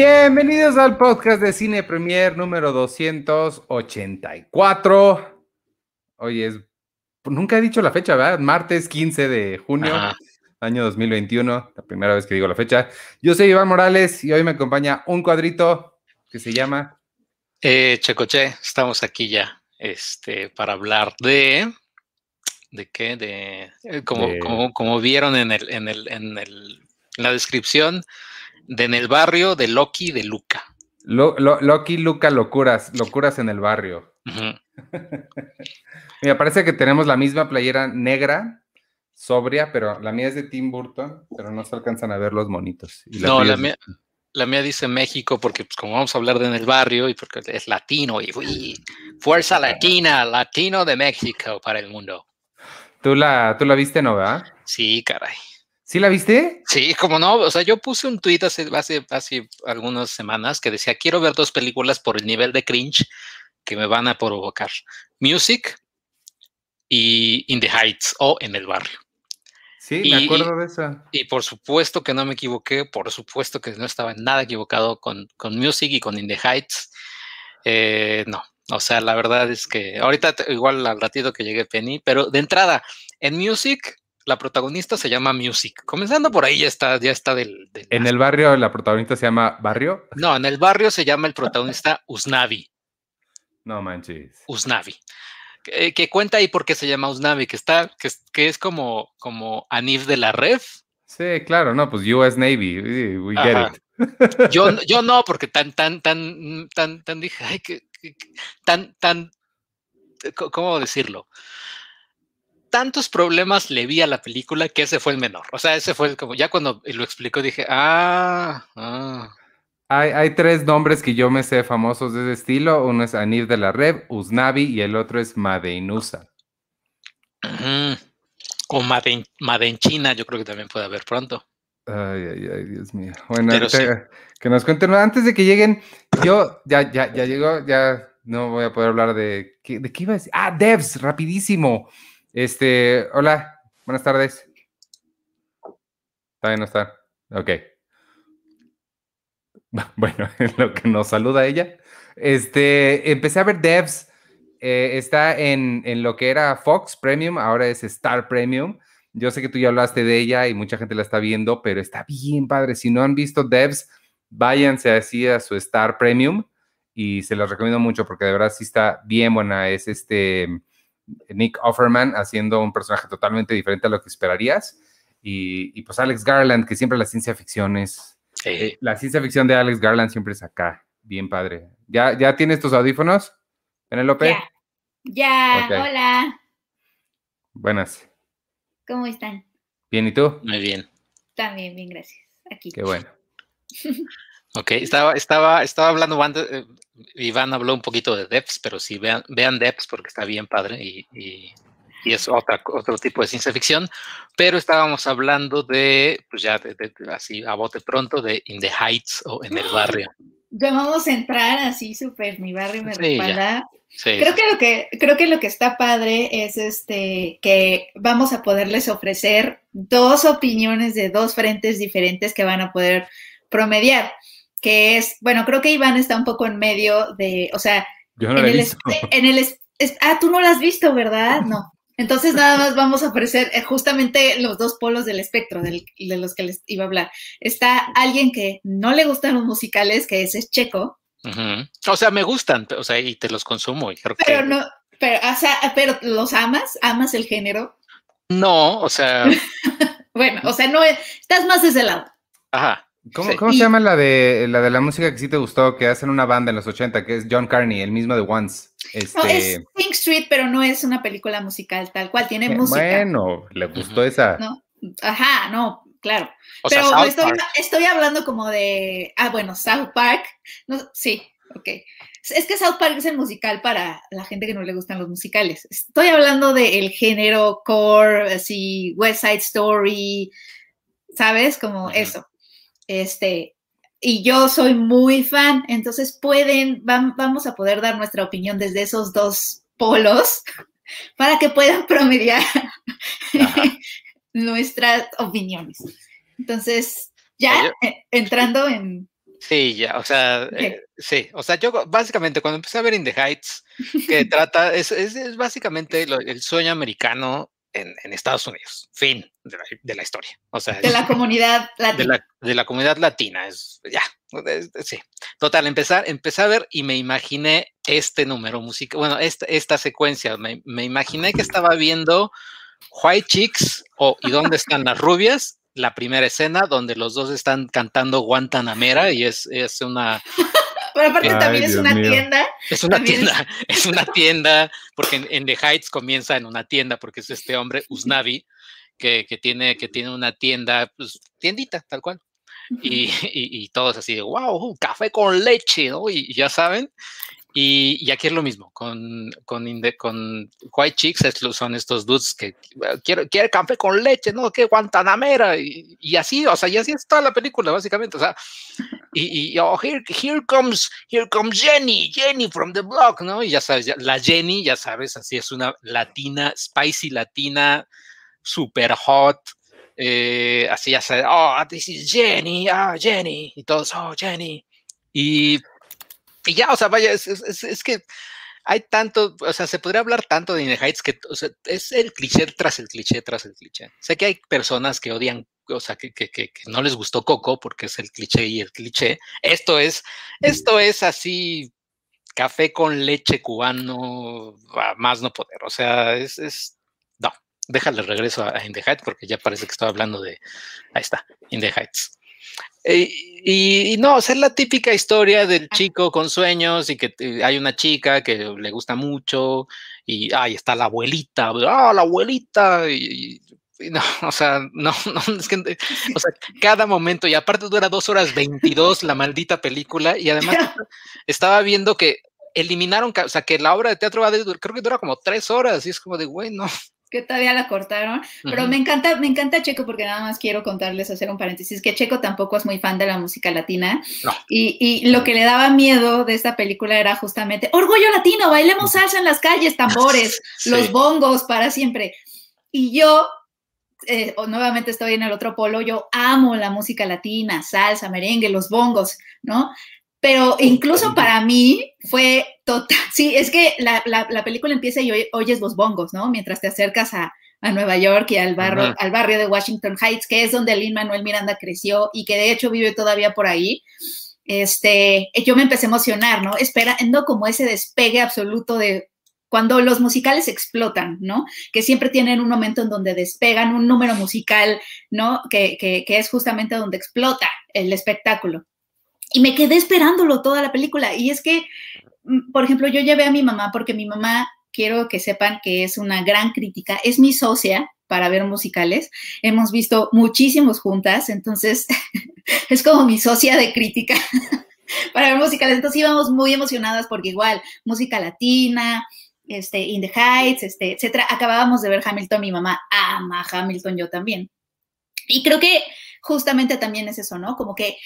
Bienvenidos al podcast de Cine Premier número 284. Hoy es, nunca he dicho la fecha, ¿verdad? Martes 15 de junio, año 2021, la primera vez que digo la fecha. Yo soy Iván Morales y hoy me acompaña un cuadrito que se llama... Eh, Checoche, estamos aquí ya este, para hablar de... ¿De qué? De, eh, como, Como, como, vieron en, el, en, el, en, el, en la descripción, de en el barrio de Loki de Luca. Loki, Luca, locuras, locuras en el barrio. Me parece que tenemos la misma playera negra, sobria, pero la mía es de Tim Burton, pero no se alcanzan a ver los monitos. no, la mía, la mía dice México porque pues, como vamos a hablar de en el barrio y porque es latino y, fuerza latina, latino de México para el mundo. ¿Tú la, tú la viste, no, verdad? Sí, caray. ¿Sí la viste? Sí, como no, o sea, yo puse un tweet hace, hace, hace algunas semanas que decía, quiero ver dos películas por el nivel de cringe que me van a provocar. Music y In the Heights o En el Barrio. Sí, me acuerdo de esa. Y, por supuesto que no me equivoqué, por supuesto que no estaba nada equivocado con, con Music y con In the Heights. Eh, no, o sea, la verdad es que ahorita igual al ratito que llegue Penny, pero de entrada, en Music la protagonista se llama Music. Comenzando por ahí ya está, ya está del. ¿En el barrio la protagonista se llama Barrio? No, en el barrio se llama el protagonista Usnavi. No manches. Usnavi. Que, cuenta ahí por qué se llama Usnavi, que está, que, que es como, como Anif de la Ref. Sí, claro, no, pues US Navy, we get it. Yo, yo no, porque tan, tan, tan, tan, tan dije, ay, que, tan, tan, ¿cómo decirlo? Tantos problemas le vi a la película que ese fue el menor. O sea, ese fue el, como ya cuando lo explicó dije, ah, ah. Hay, hay, tres nombres que yo me sé famosos de ese estilo. Uno es Anif de la Red, Usnavi y el otro es Madeinusa. O Maden, China, yo creo que también puede haber pronto. Ay, ay, ay, Dios mío. Bueno, que nos cuenten. Antes de que lleguen, yo ya, ya, ya llegó, ya no voy a poder hablar de. ¿De qué iba a decir? Ah, Devs, rapidísimo. Este, hola, buenas tardes. ¿Está bien no está? Ok. Bueno, en lo que nos saluda ella. Este, empecé a ver Devs. Eh, está en, en, lo que era Fox Premium, ahora es Star Premium. Yo sé que tú ya hablaste de ella y mucha gente la está viendo, pero está bien padre. Si no han visto Devs, váyanse así a su Star Premium y se los recomiendo mucho porque de verdad sí está bien buena. Es este Nick Offerman haciendo un personaje totalmente diferente a lo que esperarías. Y, pues Alex Garland, que siempre la ciencia ficción es... La ciencia ficción de Alex Garland siempre es acá, bien padre. ¿Ya, ya tienes tus audífonos, Penelope? Ya, ya hola. Buenas. ¿Cómo están? Bien, ¿y tú? Muy bien. También, bien, gracias. Aquí. Qué bueno. ok, estaba, estaba, estaba hablando eh, Iván habló un poquito de Depths, pero sí vean, vean Depths porque está bien padre y, y, es otra, otro tipo de ciencia ficción. Pero estábamos hablando de, pues ya así a bote pronto, de In the Heights o en el barrio. Ya vamos a entrar así súper, mi barrio me respalda. creo que lo que creo que lo que está padre es este que vamos a poderles ofrecer dos opiniones de dos frentes diferentes que van a poder promediar que es, bueno, creo que Iván está un poco en medio de, o sea, en, el, en, el, ah, tú no lo has visto, ¿verdad? No. Entonces nada más vamos a ofrecer eh, justamente los dos polos del espectro de los que les iba a hablar. Está alguien que no le gustan los musicales, que ese es Checo. O sea, me gustan, o sea, y te los consumo. Y creo pero no, pero, o sea, pero los amas, amas el género. No, o sea. bueno, o sea, no estás más de ese lado. Ajá. ¿Cómo, se llama la de, la de la música que sí te gustó, que hacen una banda en los 80, que es John Carney, el mismo de Once? Este... No, es Pink Street, pero no es una película musical tal cual, tiene música. Bueno, le gustó esa. No, ajá, no, claro. pero estoy, estoy, hablando como de, ah, bueno, South Park, no, sí, ok. Es que South Park es el musical para la gente que no le gustan los musicales. Estoy hablando del género core, así, West Side Story, ¿sabes? Como eso. Este, y yo soy muy fan, entonces pueden, vamos a poder dar nuestra opinión desde esos dos polos para que puedan promediar nuestras opiniones. Entonces, ya entrando en, Sí, ya, o sea, eh, sí, o sea, yo básicamente cuando empecé a ver In the Heights, que trata, es, es, básicamente el sueño americano en, Estados Unidos, fin de la, historia. O sea, de la comunidad latina. De la, comunidad latina, es, ya, sí. Total, empezar, empecé a ver y me imaginé este número musical, bueno, esta, esta secuencia, me, me imaginé que estaba viendo White Chicks o ¿Y dónde están las rubias? la primera escena donde los dos están cantando Guantanamera y es, es una... Pero aparte también es una tienda. Es una tienda, es... una tienda, porque en, The Heights comienza en una tienda, porque es este hombre, Usnavi, que, que, tiene, que tiene una tienda, pues tiendita, tal cual. Y, y, todos así de, wow, café con leche, ¿no? y ya saben, y, aquí es lo mismo, con, con, con White Chicks son estos dudes que quiere, quiere café con leche, ¿no? Que Guantanamera, y, y, así, o sea, y así es toda la película, básicamente, o sea, y, y oh, here, here, comes, here comes Jenny, Jenny from the block, ¿no? Y ya sabes, la Jenny, ya sabes, así es una latina, spicy latina, super hot, eh, así sabes, oh, this is Jenny, ah, Jenny, y todos, oh, Jenny, y y ya, o sea, vaya, es, es, es, que hay tanto, o sea, se podría hablar tanto de In the Heights que o sea, es el cliché tras el cliché tras el cliché. Sé que hay personas que odian, o sea, que, que, que, no les gustó Coco porque es el cliché y el cliché. Esto es, esto es así, café con leche cubano, más no poder. O sea, es, es déjale regreso a, In the Heights porque ya parece que estoy hablando de, ahí está, In the Heights. Eh, y, no, o sea, es la típica historia del chico con sueños y que hay una chica que le gusta mucho y ahí está la abuelita, ah, la abuelita, y, no, o sea, no, no, es que, o sea, cada momento, y aparte dura dos horas 22 la maldita película, y además estaba viendo que eliminaron, o sea, que la obra de teatro va de, creo que dura como tres horas, y es como de, güey, no, que todavía la cortaron, pero me encanta, me encanta Checo porque nada más quiero contarles, hacer un paréntesis, que Checo tampoco es muy fan de la música latina. Y, y, lo que le daba miedo de esta película era justamente, orgullo latino, bailemos salsa en las calles, tambores, los bongos para siempre. Y yo, eh, nuevamente estoy en el otro polo, yo amo la música latina, salsa, merengue, los bongos, ¿no? Pero incluso para mí fue total. Sí, es que la, la, película empieza y oyes los bongos, ¿no? Mientras te acercas a, a Nueva York y al barrio, al barrio de Washington Heights, que es donde Lin Manuel Miranda creció y que de hecho vive todavía por ahí. Este, yo me empecé a emocionar, ¿no? Esperando como ese despegue absoluto de cuando los musicales explotan, ¿no? Que siempre tienen un momento en donde despegan un número musical, ¿no? Que, que, que es justamente donde explota el espectáculo. Y me quedé esperándolo toda la película. Y es que, mm, por ejemplo, yo llevé a mi mamá porque mi mamá, quiero que sepan que es una gran crítica, es mi socia para ver musicales. Hemos visto muchísimos juntas, entonces es como mi socia de crítica para ver musicales. Entonces íbamos muy emocionadas porque igual, música latina, este, In the Heights, este, etcétera. Acabábamos de ver Hamilton, mi mamá ama Hamilton, yo también. Y creo que justamente también es eso, ¿no? Como que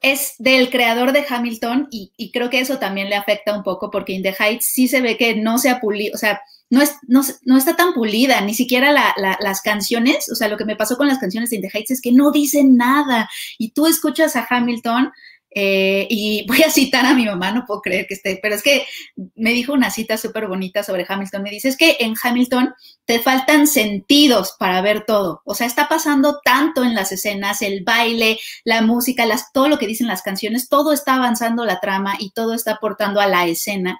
es del creador de Hamilton y, creo que eso también le afecta un poco porque In the Heights sí se ve que no se ha pulido, o sea, no, es, no, está tan pulida, ni siquiera las canciones, o sea, lo que me pasó con las canciones de In the Heights es que no dicen nada y tú escuchas a Hamilton eh, y voy a citar a mi mamá, no puedo creer que esté, pero es que me dijo una cita súper bonita sobre Hamilton. Me dice, es que en Hamilton te faltan sentidos para ver todo. O sea, está pasando tanto en las escenas, el baile, la música, todo lo que dicen las canciones, todo está avanzando la trama y todo está aportando a la escena.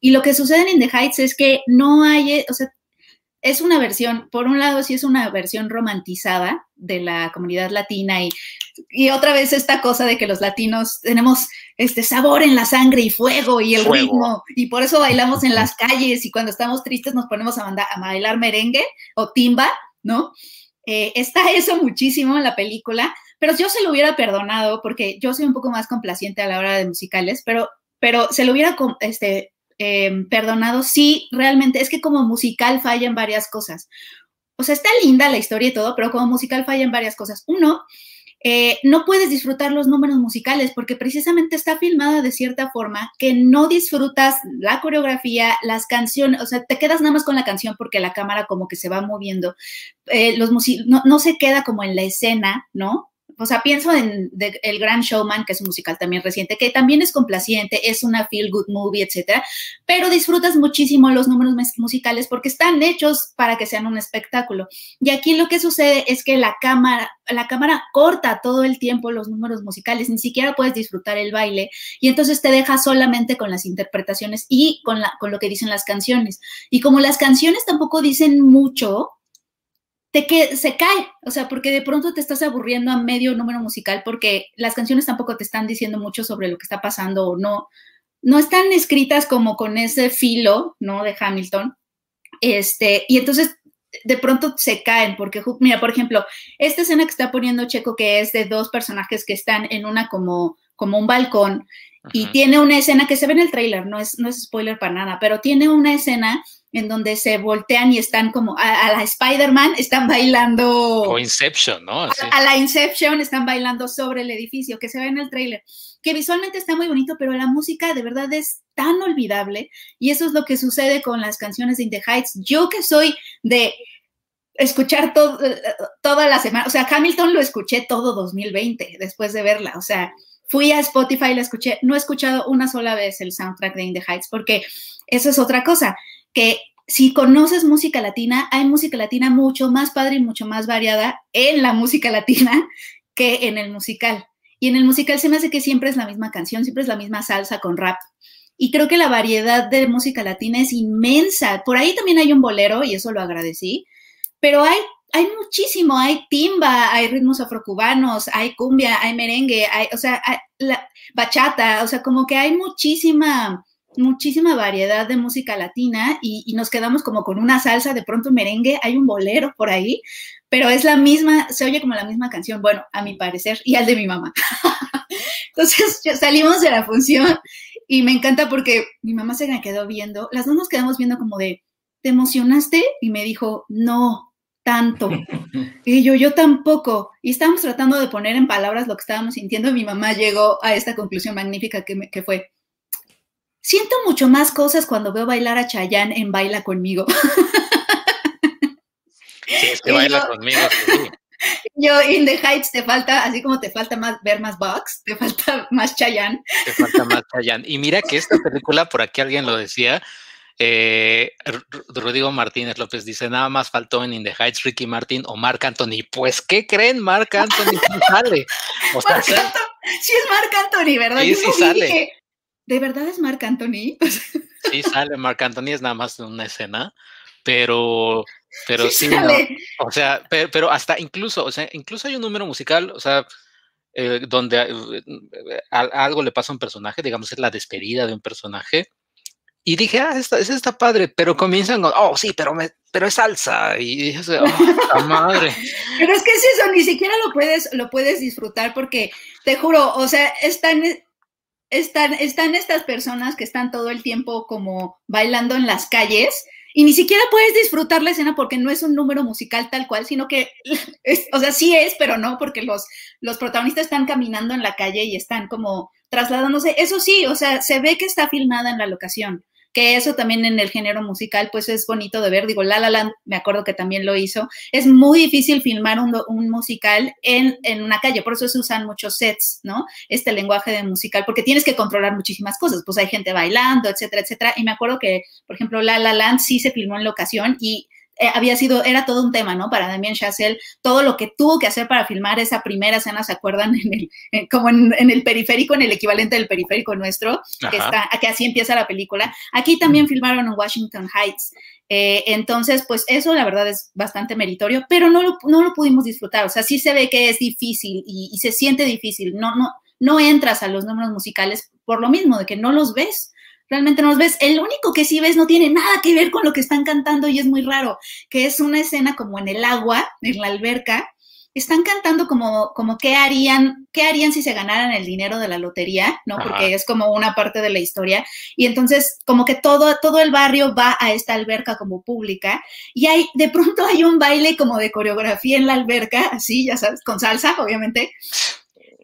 Y lo que sucede en In the Heights es que no hay, o sea, es una versión, por un lado sí es una versión romantizada de la comunidad latina y, y, otra vez esta cosa de que los latinos tenemos este sabor en la sangre y fuego y el ritmo y por eso bailamos en las calles y cuando estamos tristes nos ponemos a, a bailar merengue o timba, ¿no? Eh, está eso muchísimo en la película, pero yo se lo hubiera perdonado porque yo soy un poco más complaciente a la hora de musicales, pero, pero se lo hubiera este, Em, perdonado, sí, realmente es que como musical falla en varias cosas. O sea, está linda la historia y todo, pero como musical falla en varias cosas. Uno, eh, no puedes disfrutar los números musicales porque precisamente está filmada de cierta forma que no disfrutas la coreografía, las canciones, o sea, te quedas nada más con la canción porque la cámara como que se va moviendo. Eh, los no, no se queda como en la escena, ¿no? O sea, pienso en El Gran Showman, que es un musical también reciente, que también es complaciente, es una feel good movie, etcétera, pero disfrutas muchísimo los números musicales porque están hechos para que sean un espectáculo. Y aquí lo que sucede es que la cámara, la cámara corta todo el tiempo los números musicales, ni siquiera puedes disfrutar el baile y entonces te deja solamente con las interpretaciones y con, la, con lo que dicen las canciones. Y como las canciones tampoco dicen mucho, te que se cae, o sea, porque de pronto te estás aburriendo a medio número musical porque las canciones tampoco te están diciendo mucho sobre lo que está pasando o no, no están escritas como con ese filo, ¿no? De Hamilton. Este, y entonces de pronto se caen, porque, mira, por ejemplo, esta escena que está poniendo Checo, que es de dos personajes que están en una como, como un balcón, y tiene una escena que se ve en el tráiler, no es, no es spoiler para nada, pero tiene una escena en donde se voltean y están como a, la Spider-Man, están bailando. O Inception, ¿no? A, la Inception están bailando sobre el edificio, que se ve en el tráiler, que visualmente está muy bonito, pero la música de verdad es tan olvidable y eso es lo que sucede con las canciones de In the Heights. Yo que soy de escuchar todo, eh, toda la semana, o sea, Hamilton lo escuché todo 2020 después de verla, o sea, fui a Spotify y la escuché, no he escuchado una sola vez el soundtrack de In the Heights porque eso es otra cosa que si conoces música latina, hay música latina mucho más padre y mucho más variada en la música latina que en el musical. Y en el musical se me hace que siempre es la misma canción, siempre es la misma salsa con rap. Y creo que la variedad de música latina es inmensa. Por ahí también hay un bolero y eso lo agradecí, pero hay, hay muchísimo, hay timba, hay ritmos afrocubanos, hay cumbia, hay merengue, hay, o sea, la bachata, o sea, como que hay muchísima muchísima variedad de música latina y, nos quedamos como con una salsa, de pronto merengue, hay un bolero por ahí, pero es la misma, se oye como la misma canción, bueno, a mi parecer, y al de mi mamá. Entonces salimos de la función y me encanta porque mi mamá se me quedó viendo, las dos nos quedamos viendo como de, ¿te emocionaste? Y me dijo, no, tanto. Y yo, yo tampoco. Y estábamos tratando de poner en palabras lo que estábamos sintiendo y mi mamá llegó a esta conclusión magnífica que, que fue, Siento mucho más cosas cuando veo bailar a Chayanne en Baila conmigo. Sí, es que baila conmigo. Yo, In the Heights, te falta, así como te falta más ver más Bugs, te falta más Chayanne. Te falta más Chayanne. Y mira que esta película, por aquí alguien lo decía, eh, Rodrigo Martínez López dice, nada más faltó en In the Heights Ricky Martin o Marc Anthony. Pues, ¿qué creen? Marc Anthony sale. O sea, sí es Marc Anthony, ¿verdad? Sí, sí sale. ¿De verdad es Marc Anthony? sí, sale Marc Anthony, es nada más una escena, pero, pero sí, o sea, pero, hasta incluso, o sea, incluso hay un número musical, o sea, eh, donde eh, algo le pasa a un personaje, digamos, es la despedida de un personaje. Y dije, ah, esta, está padre, pero comienzan con, oh, sí, pero, me, pero es salsa. Y dije, oh, madre. Pero es que es eso, ni siquiera lo puedes, lo puedes disfrutar porque, te juro, o sea, es tan, están, están estas personas que están todo el tiempo como bailando en las calles y ni siquiera puedes disfrutar la escena porque no es un número musical tal cual, sino que, o sea, sí es, pero no, porque los, los protagonistas están caminando en la calle y están como trasladándose. Eso sí, o sea, se ve que está filmada en la locación que eso también en el género musical pues es bonito de ver, digo, La La Land, me acuerdo que también lo hizo, es muy difícil filmar un, musical en, en, una calle, por eso se usan muchos sets, ¿no? Este lenguaje de musical, porque tienes que controlar muchísimas cosas, pues hay gente bailando, etcétera, etcétera, y me acuerdo que, por ejemplo, La La Land sí se filmó en locación y eh, había sido, era todo un tema, ¿no? Para Damien Chazelle, todo lo que tuvo que hacer para filmar esa primera escena, ¿se acuerdan? En el, como en, el periférico, en el equivalente del periférico nuestro, que, está, que así empieza la película. Aquí también filmaron en Washington Heights. Eh, entonces, pues eso la verdad es bastante meritorio, pero no lo, no lo pudimos disfrutar. O sea, sí se ve que es difícil y, y se siente difícil. No, no, no entras a los números musicales por lo mismo, de que no los ves realmente no los ves. El único que sí ves no tiene nada que ver con lo que están cantando y es muy raro, que es una escena como en el agua, en la alberca. Están cantando como, como qué harían, qué harían si se ganaran el dinero de la lotería, ¿no? Porque es como una parte de la historia. Y entonces, como que todo, todo el barrio va a esta alberca como pública. Y hay, de pronto hay un baile como de coreografía en la alberca, así, ya sabes, con salsa, obviamente.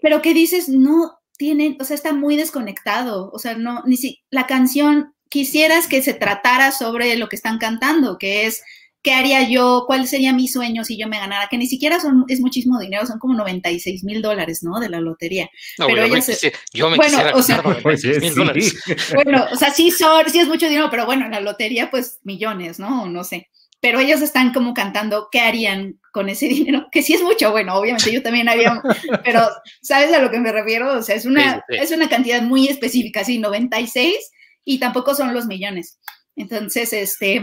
Pero que dices, no, tienen, o sea, está muy desconectado, o sea, no, ni si la canción quisieras que se tratara sobre lo que están cantando, que es ¿qué haría yo? ¿Cuál sería mi sueño si yo me ganara? Que ni siquiera son, es muchísimo dinero, son como 96 mil dólares, ¿no? De la lotería. No, pero yo, me, yo me bueno, o sea, mil dólares. Bueno, o sea, sí, son, sí es mucho dinero, pero bueno, en la lotería, pues millones, ¿no? No sé pero ellos están como cantando qué harían con ese dinero, que sí es mucho, bueno, obviamente yo también había, pero ¿sabes a lo que me refiero? O sea, es una, es una cantidad muy específica, sí, 96 y tampoco son los millones. Entonces, este,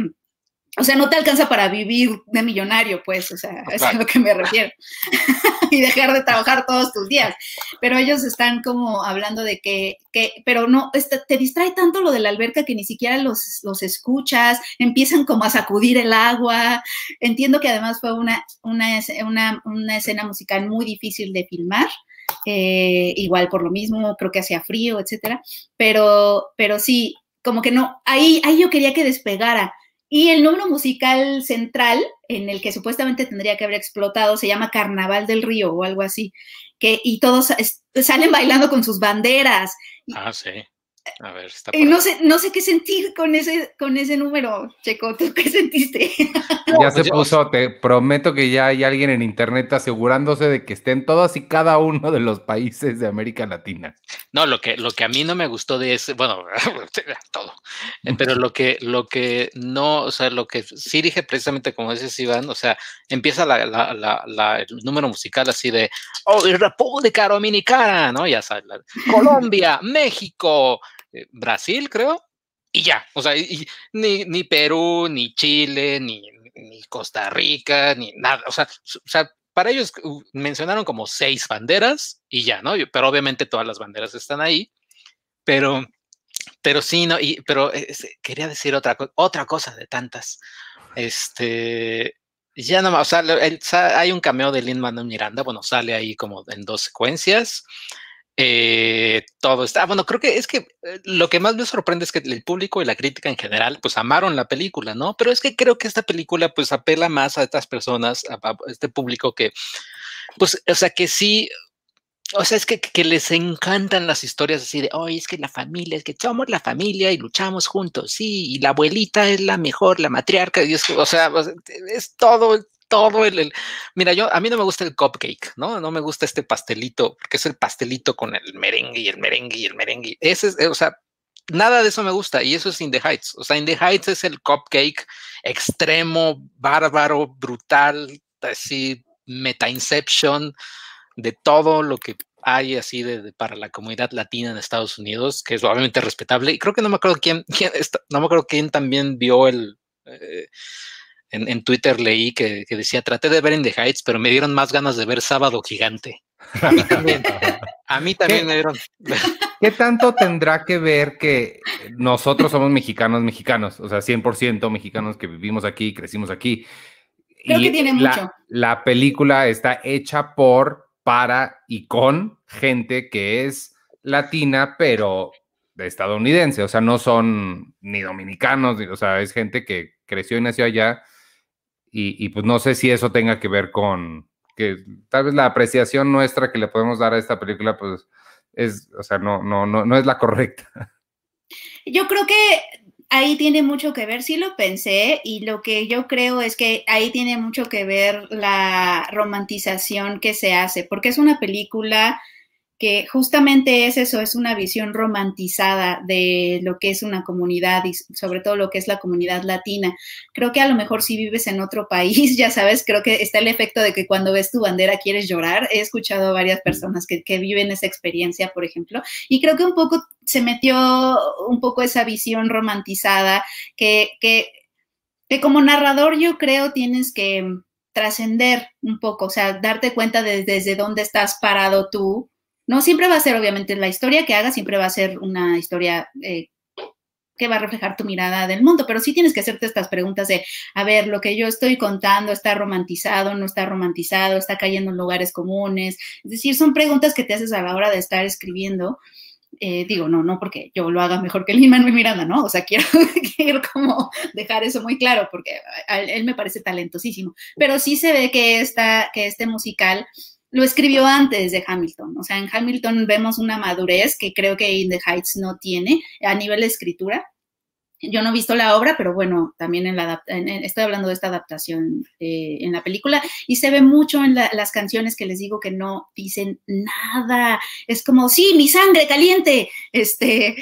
o sea, no te alcanza para vivir de millonario, pues, o sea, es a lo que me refiero. y dejar de trabajar todos tus días. Pero ellos están como hablando de que, que pero no, este, te distrae tanto lo de la alberca que ni siquiera los, los escuchas, empiezan como a sacudir el agua. Entiendo que además fue una, una, una, una escena musical muy difícil de filmar. Eh, igual por lo mismo, creo que hacía frío, etcétera. Pero, pero sí, como que no, ahí, ahí yo quería que despegara y el número musical central, en el que supuestamente tendría que haber explotado, se llama Carnaval del Río o algo así, que, y todos salen bailando con sus banderas. Ah, sí. A ver, está y no sé, no sé qué sentir con ese, con ese número, Checo. ¿Tú qué sentiste? Ya se puso, te prometo que ya hay alguien en internet asegurándose de que estén todos y cada uno de los países de América Latina. No, lo que, lo que a mí no me gustó de ese, bueno, todo, eh, pero lo que, lo que no, o sea, lo que sí dije precisamente como dices Iván, o sea, empieza la, la, la, el número musical así de, oh, República Dominicana, ¿no? Ya sabes, Colombia, México, eh, Brasil, creo, y ya, o sea, ni, ni, Perú, ni Chile, ni, ni, Costa Rica, ni nada, o sea, o sea, para ellos mencionaron como seis banderas y ya, ¿no? Pero obviamente todas las banderas están ahí, pero, pero sí, no, y, pero quería decir otra, otra cosa de tantas, este, ya no, o sea, hay un cameo de Lin Manuel Miranda, bueno, sale ahí como en dos secuencias, eh, todo está, bueno, creo que es que eh, lo que más me sorprende es que el público y la crítica en general, pues amaron la película, ¿no? Pero es que creo que esta película, pues apela más a estas personas, a, este público que, pues, o sea, que sí, o sea, es que, que, les encantan las historias así de, oye, es que la familia, es que somos la familia y luchamos juntos, sí, y la abuelita es la mejor, la matriarca, y es, o sea, es todo, todo el, Mira, yo, a mí no me gusta el cupcake, ¿no? No me gusta este pastelito, porque es el pastelito con el merengue y el merengue y el merengue. Ese es, o sea, nada de eso me gusta y eso es In the Heights. O sea, In the Heights es el cupcake extremo, bárbaro, brutal, así, meta inception de todo lo que hay así de, para la comunidad latina en Estados Unidos, que es obviamente respetable. Y creo que no me acuerdo quién, quién no me acuerdo quién también vio el, eh, en, Twitter leí que, decía, traté de ver In the Heights, pero me dieron más ganas de ver Sábado Gigante. A mí también, a mí también me dieron... ¿Qué tanto tendrá que ver que nosotros somos mexicanos, mexicanos, o sea, 100% mexicanos que vivimos aquí, crecimos aquí? Creo que tiene mucho. La película está hecha por, para y con gente que es latina, pero estadounidense, o sea, no son ni dominicanos, o sea, es gente que creció y nació allá y, pues no sé si eso tenga que ver con que tal vez la apreciación nuestra que le podemos dar a esta película, pues es, o sea, no, no, no, no es la correcta. Yo creo que ahí tiene mucho que ver, sí lo pensé, y lo que yo creo es que ahí tiene mucho que ver la romantización que se hace, porque es una película que justamente es eso, es una visión romantizada de lo que es una comunidad y sobre todo lo que es la comunidad latina. Creo que a lo mejor si vives en otro país, ya sabes, creo que está el efecto de que cuando ves tu bandera quieres llorar. He escuchado a varias personas que, viven esa experiencia, por ejemplo, y creo que un poco se metió un poco esa visión romantizada que, que, que como narrador yo creo tienes que trascender un poco, o sea, darte cuenta de desde dónde estás parado tú no siempre va a ser, obviamente, la historia que hagas, siempre va a ser una historia eh, que va a reflejar tu mirada del mundo, pero sí tienes que hacerte estas preguntas de, a ver, lo que yo estoy contando está romantizado, no está romantizado, está cayendo en lugares comunes. Es decir, son preguntas que te haces a la hora de estar escribiendo. Eh, digo, no, no porque yo lo haga mejor que Lin Manuel Miranda, ¿no? O sea, quiero, quiero como dejar eso muy claro porque él me parece talentosísimo, pero sí se ve que, esta, que este musical lo escribió antes de Hamilton. O sea, en Hamilton vemos una madurez que creo que In the Heights no tiene a nivel de escritura. yo no he visto la obra, pero bueno, también en estoy hablando de esta adaptación eh, en la película y se ve mucho en las canciones que les digo que no dicen nada. Es como, sí, mi sangre caliente, este,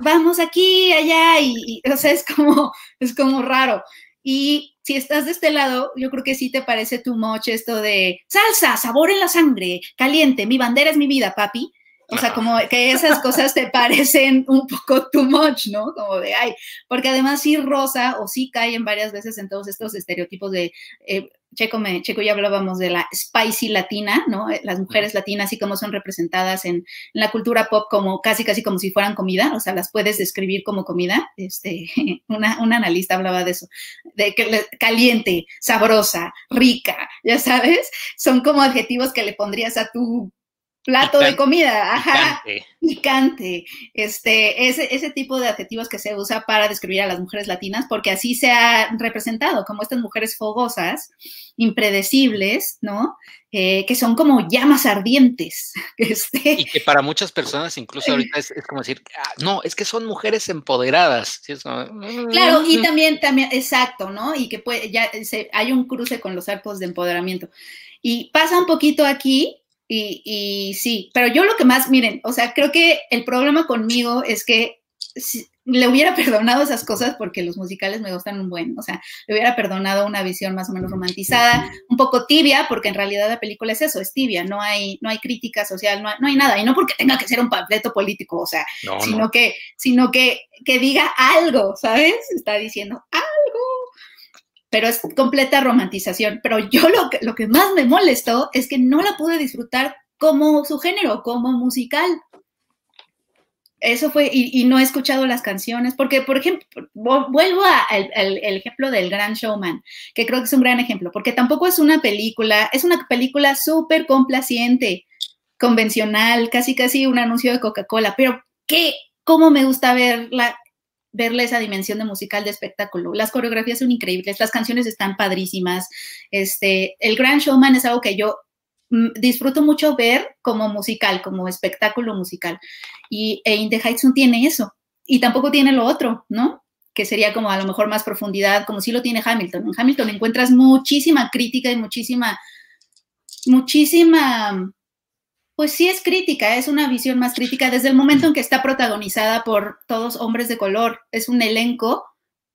vamos aquí, allá, y, o sea, es como, es como raro. Y si estás de este lado, yo creo que sí te parece too much esto de salsa, sabor en la sangre, caliente, mi bandera es mi vida, papi. O sea, como que esas cosas te parecen un poco too much, ¿no? Como de, ay, porque además sí rosa o sí caen varias veces en todos estos estereotipos de, eh, Checo, me, Checo ya hablábamos de la spicy latina, ¿no? Eh, las mujeres latinas y cómo son representadas en, la cultura pop como casi, casi como si fueran comida, o sea, las puedes describir como comida. Este, una, una analista hablaba de eso, de que caliente, sabrosa, rica, ya sabes, son como adjetivos que le pondrías a tu plato de comida, ajá, picante. Este, ese, ese tipo de adjetivos que se usa para describir a las mujeres latinas, porque así se ha representado como estas mujeres fogosas, impredecibles, ¿no? Eh, que son como llamas ardientes. Este. Y que para muchas personas, incluso ahorita es, como decir, ah, no, es que son mujeres empoderadas. Claro, y mm". también, también, exacto, ¿no? Y que puede, ya hay un cruce con los arcos de empoderamiento. Y pasa un poquito aquí, y, sí, pero yo lo que más, miren, o sea, creo que el problema conmigo es que le hubiera perdonado esas cosas porque los musicales me gustan un buen, o sea, le hubiera perdonado una visión más o menos romantizada, un poco tibia, porque en realidad la película es eso, es tibia, no hay, no hay crítica social, no hay, no hay nada, y no porque tenga que ser un panfleto político, o sea, sino que, sino que, que diga algo, ¿sabes? Está diciendo algo pero es completa romantización. Pero yo lo que, lo que más me molestó es que no la pude disfrutar como su género, como musical. Eso fue, y, no he escuchado las canciones, porque, por ejemplo, vuelvo al ejemplo del Gran Showman, que creo que es un gran ejemplo, porque tampoco es una película, es una película súper complaciente, convencional, casi casi un anuncio de Coca-Cola, pero qué, cómo me gusta verla verle esa dimensión de musical de espectáculo. Las coreografías son increíbles, las canciones están padrísimas. Este, el Grand Showman es algo que yo mm, disfruto mucho ver como musical, como espectáculo musical. Y e In the Heights no tiene eso. Y tampoco tiene lo otro, ¿no? Que sería como a lo mejor más profundidad, como si lo tiene Hamilton. En Hamilton encuentras muchísima crítica y muchísima, muchísima pues sí es crítica, es una visión más crítica desde el momento en que está protagonizada por todos hombres de color. Es un elenco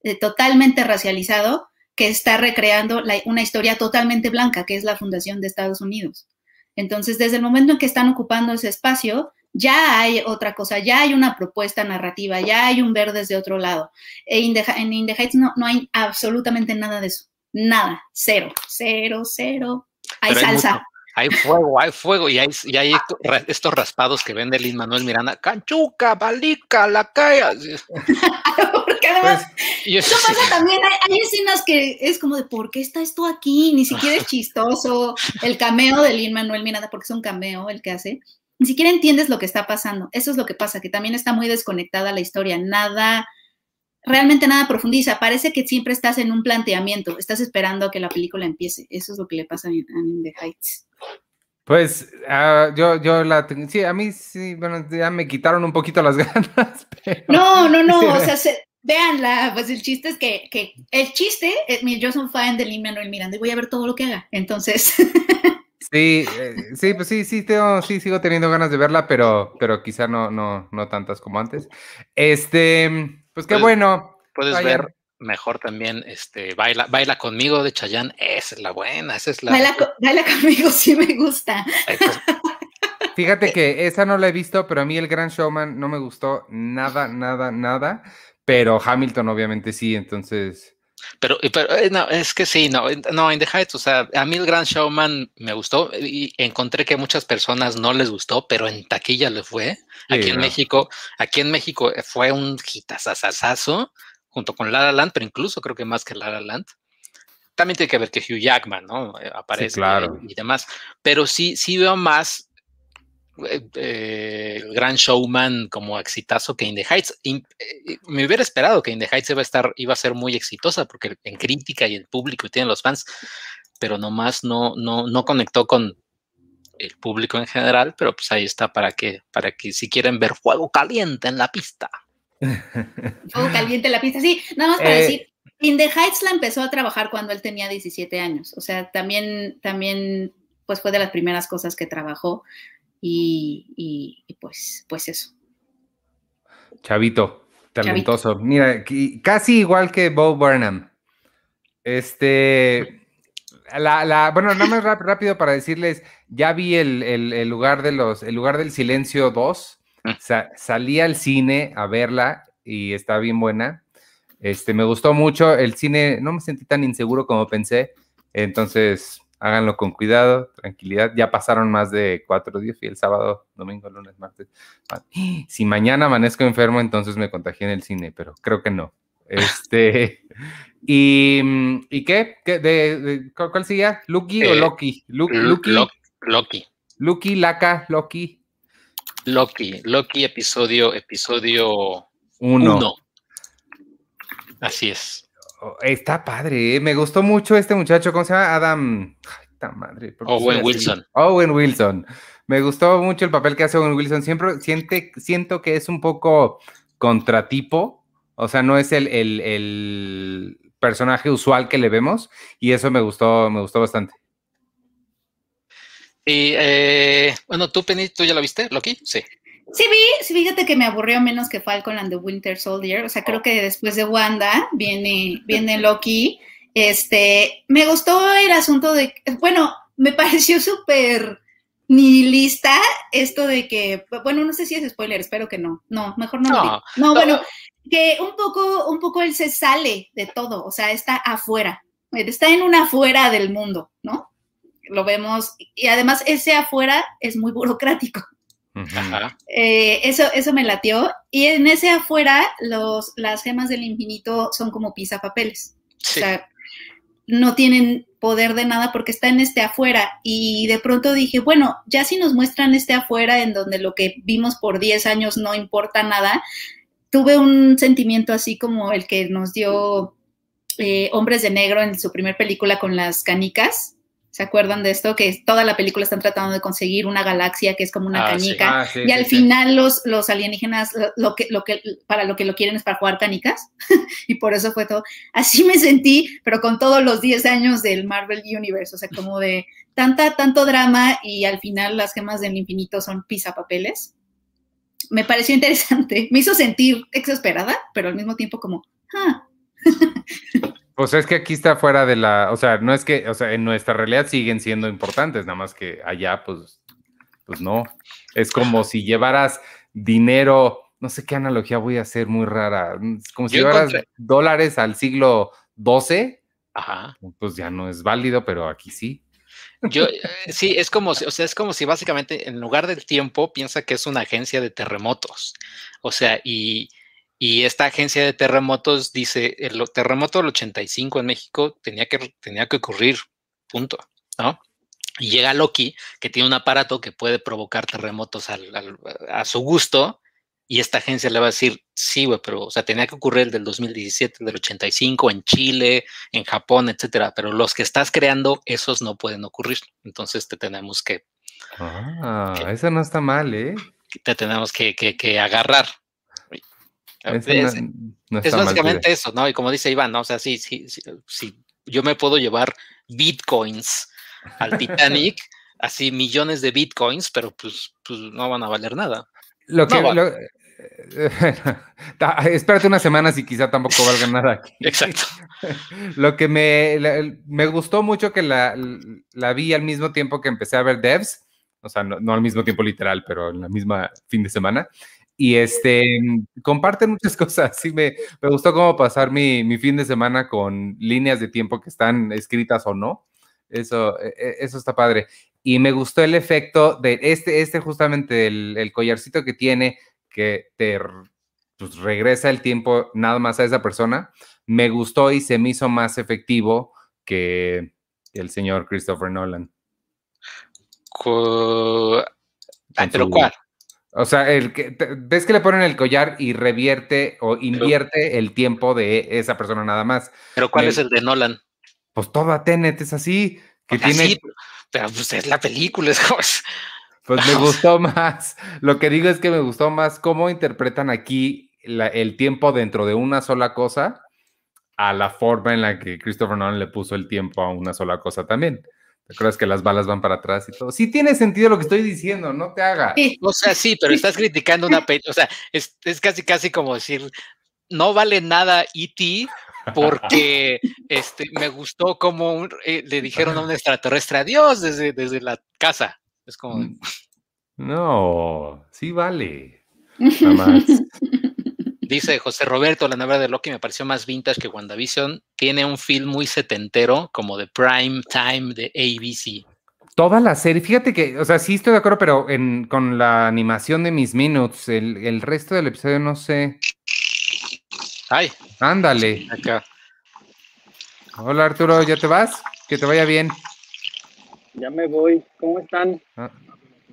eh, totalmente racializado que está recreando una historia totalmente blanca, que es la fundación de Estados Unidos. Entonces, desde el momento en que están ocupando ese espacio, ya hay otra cosa, ya hay una propuesta narrativa, ya hay un ver desde otro lado. E en In the Heights no, no, hay absolutamente nada de eso. Nada, cero, cero, cero. Hay salsa hay fuego, hay fuego, y hay, y hay estos raspados que vende Lin Manuel Miranda, canchuca, balica, la calla. Porque además, pues, eso pasa también, hay, escenas que es como de, ¿por qué está esto aquí? Ni siquiera es chistoso. El cameo de Lin Manuel Miranda, porque es un cameo el que hace, ni siquiera entiendes lo que está pasando. Eso es lo que pasa, que también está muy desconectada la historia, nada realmente nada profundiza. Parece que siempre estás en un planteamiento, estás esperando a que la película empiece. Eso es lo que le pasa a In The Heights. Pues ah, yo, yo la sí, a mí sí, bueno, ya me quitaron un poquito las ganas. no, no, no, o sea, se, véanla, pues el chiste es que, que el chiste, es, yo soy fan de Lin Manuel Miranda y voy a ver todo lo que haga, entonces. Sí, eh, sí, pues sí, sí, tengo, sí, sigo teniendo ganas de verla, pero, pero quizá no, no, no tantas como antes. Este, pues qué bueno. Puedes ver mejor también este baila baila conmigo de Chayanne esa es la buena esa es la baila, conmigo sí me gusta pues. fíjate que esa no la he visto pero a mí el Gran Showman no me gustó nada nada nada pero Hamilton obviamente sí entonces pero, pero eh, no, es que sí, no, no, In the Heights, o sea, a mí el Grand Showman me gustó y encontré que muchas personas no les gustó, pero en taquilla le fue. Aquí en México, aquí en México fue un hitazazazazo junto con La La Land, pero incluso creo que más que La La Land. También tiene que ver que Hugh Jackman, ¿no? Eh, aparece y, demás. Pero sí, sí veo más eh, el gran showman como exitazo que In the Heights. Eh, me hubiera esperado que In the Heights iba a estar, iba a ser muy exitosa, porque en crítica y en público y tienen los fans, pero nomás no, no, no conectó con el público en general, pero pues ahí está para que, para que si quieren ver fuego caliente en la pista. Fuego caliente la pista, sí, nada más para eh, decir, In the Heights la empezó a trabajar cuando él tenía 17 años, o sea, también, también, pues fue de las primeras cosas que trabajó y, pues, pues eso. Chavito, talentoso. Mira, casi igual que Bo Burnham. Este, la, bueno, nada más rápido para decirles, ya vi el, lugar de los, el lugar del silencio 2. Mm. salí al cine a verla y está bien buena. Este, me gustó mucho. El cine, no me sentí tan inseguro como pensé. Entonces, háganlo con cuidado, tranquilidad. Ya pasaron más de cuatro días, fui el sábado, domingo, lunes, martes. Si mañana amanezco enfermo, entonces me contagié en el cine, pero creo que no. Este, y, ¿y qué? de, ¿Cuál sigue? ¿Lucky o eh, Loki? Lucky. Loki. Lucky, Laca, Loki. Loki, Loki, episodio, episodio uno. Así es. Oh, está padre, ¿eh? me gustó mucho este muchacho, ¿cómo se llama? Adam. Ay, madre. Owen Wilson. Owen Wilson. Me gustó mucho el papel que hace Owen Wilson. Siempre siente, siento que es un poco contratipo, o sea, no es el, el, personaje usual que le vemos, y eso me gustó, me gustó bastante. Y eh, bueno, tú, Penny, ¿tú ya lo viste, Loki? Sí. Sí vi, sí, fíjate que me aburrió menos que Falcon and the Winter Soldier. O sea, creo que después de Wanda viene, viene Loki. Este, me gustó el asunto de, bueno, me pareció súper nihilista esto de que, bueno, no sé si es spoiler, espero que no. No, mejor no. No, no, bueno, que un poco, un poco él se sale de todo, o sea, está afuera, está en una afuera del mundo, ¿no? Lo vemos, y además ese afuera es muy burocrático. Eh, eso, eso me latió. Y en ese afuera, los, las gemas del infinito son como pisapapeles. O sea, no tienen poder de nada porque está en este afuera. Y de pronto dije, bueno, ya si nos muestran este afuera en donde lo que vimos por 10 años no importa nada, tuve un sentimiento así como el que nos dio eh, Hombres de Negro en su primer película con las canicas ¿Se acuerdan de esto? Que toda la película están tratando de conseguir una galaxia que es como una ah, canica. Ah, y al final los, los alienígenas lo que, lo que, para lo que lo quieren es para jugar canicas. y por eso fue todo. Así me sentí, pero con todos los 10 años del Marvel Universe. O sea, como de tanta, tanto drama y al final las gemas del infinito son pisapapeles. Me pareció interesante. Me hizo sentir exasperada, pero al mismo tiempo como, ah. Pues es que aquí está fuera de la, o sea, no es que, o sea, en nuestra realidad siguen siendo importantes, nada más que allá, pues, pues no. Es como si llevaras dinero, no sé qué analogía voy a hacer muy rara, como si llevaras dólares al siglo XII, Ajá. pues ya no es válido, pero aquí sí. Yo, eh, sí, es como, o sea, es como si básicamente en lugar del tiempo piensa que es una agencia de terremotos. O sea, y, y esta agencia de terremotos dice, el terremoto del 85 en México tenía que, tenía que ocurrir, punto, ¿no? Y llega Loki, que tiene un aparato que puede provocar terremotos a su gusto, y esta agencia le va a decir, sí, güey, pero, o sea, tenía que ocurrir el del 2017, del 85, en Chile, en Japón, etcétera, pero los que estás creando, esos no pueden ocurrir. Entonces te tenemos que... Ah, eso no está mal, ¿eh? Te tenemos que, que, que agarrar, es, básicamente eso, ¿no? Y como dice Iván, ¿no? O sea, sí, sí, sí, yo me puedo llevar bitcoins al Titanic, así millones de bitcoins, pero pues, pues, no van a valer nada. Lo que, espérate unas semanas y quizá tampoco valga nada aquí. Exacto. Lo que me, me gustó mucho que la, la, vi al mismo tiempo que empecé a ver Devs, o sea, no, no, al mismo tiempo literal, pero en la misma fin de semana y este, comparten muchas cosas. Sí, me, me gustó cómo pasar mi, mi, fin de semana con líneas de tiempo que están escritas o no. Eso, e, e, eso está padre. Y me gustó el efecto de este, este justamente el, el collarcito que tiene, que te pues, regresa el tiempo nada más a esa persona. Me gustó y se me hizo más efectivo que el señor Christopher Nolan. ¿Pero cuál? O sea, el que, ves que le ponen el collar y revierte o invierte el tiempo de esa persona nada más. Pero ¿cuál es el de Nolan? Pues todo Tenet es así. Que tiene... pero pues es la película, es como... Pues me gustó más. Lo que digo es que me gustó más cómo interpretan aquí el tiempo dentro de una sola cosa a la forma en la que Christopher Nolan le puso el tiempo a una sola cosa también. ¿Te acuerdas que las balas van para atrás y todo? Sí tiene sentido lo que estoy diciendo, no te hagas. O sea, sí, pero estás criticando una película, o sea, es, casi casi como decir, no vale nada E.T. porque este, me gustó como eh, le dijeron a un extraterrestre adiós desde, desde la casa. Es como... Mm. No, sí vale. Dice José Roberto, la novela de Loki me pareció más vintage que WandaVision. Tiene un film muy setentero, como de prime time de ABC. Toda la serie, fíjate que, o sea, sí estoy de acuerdo, pero con la animación de mis minutes, el, resto del episodio no sé. Ay. Ándale. Acá. Hola Arturo, ¿ya te vas? Que te vaya bien. Ya me voy. ¿Cómo están? Ah,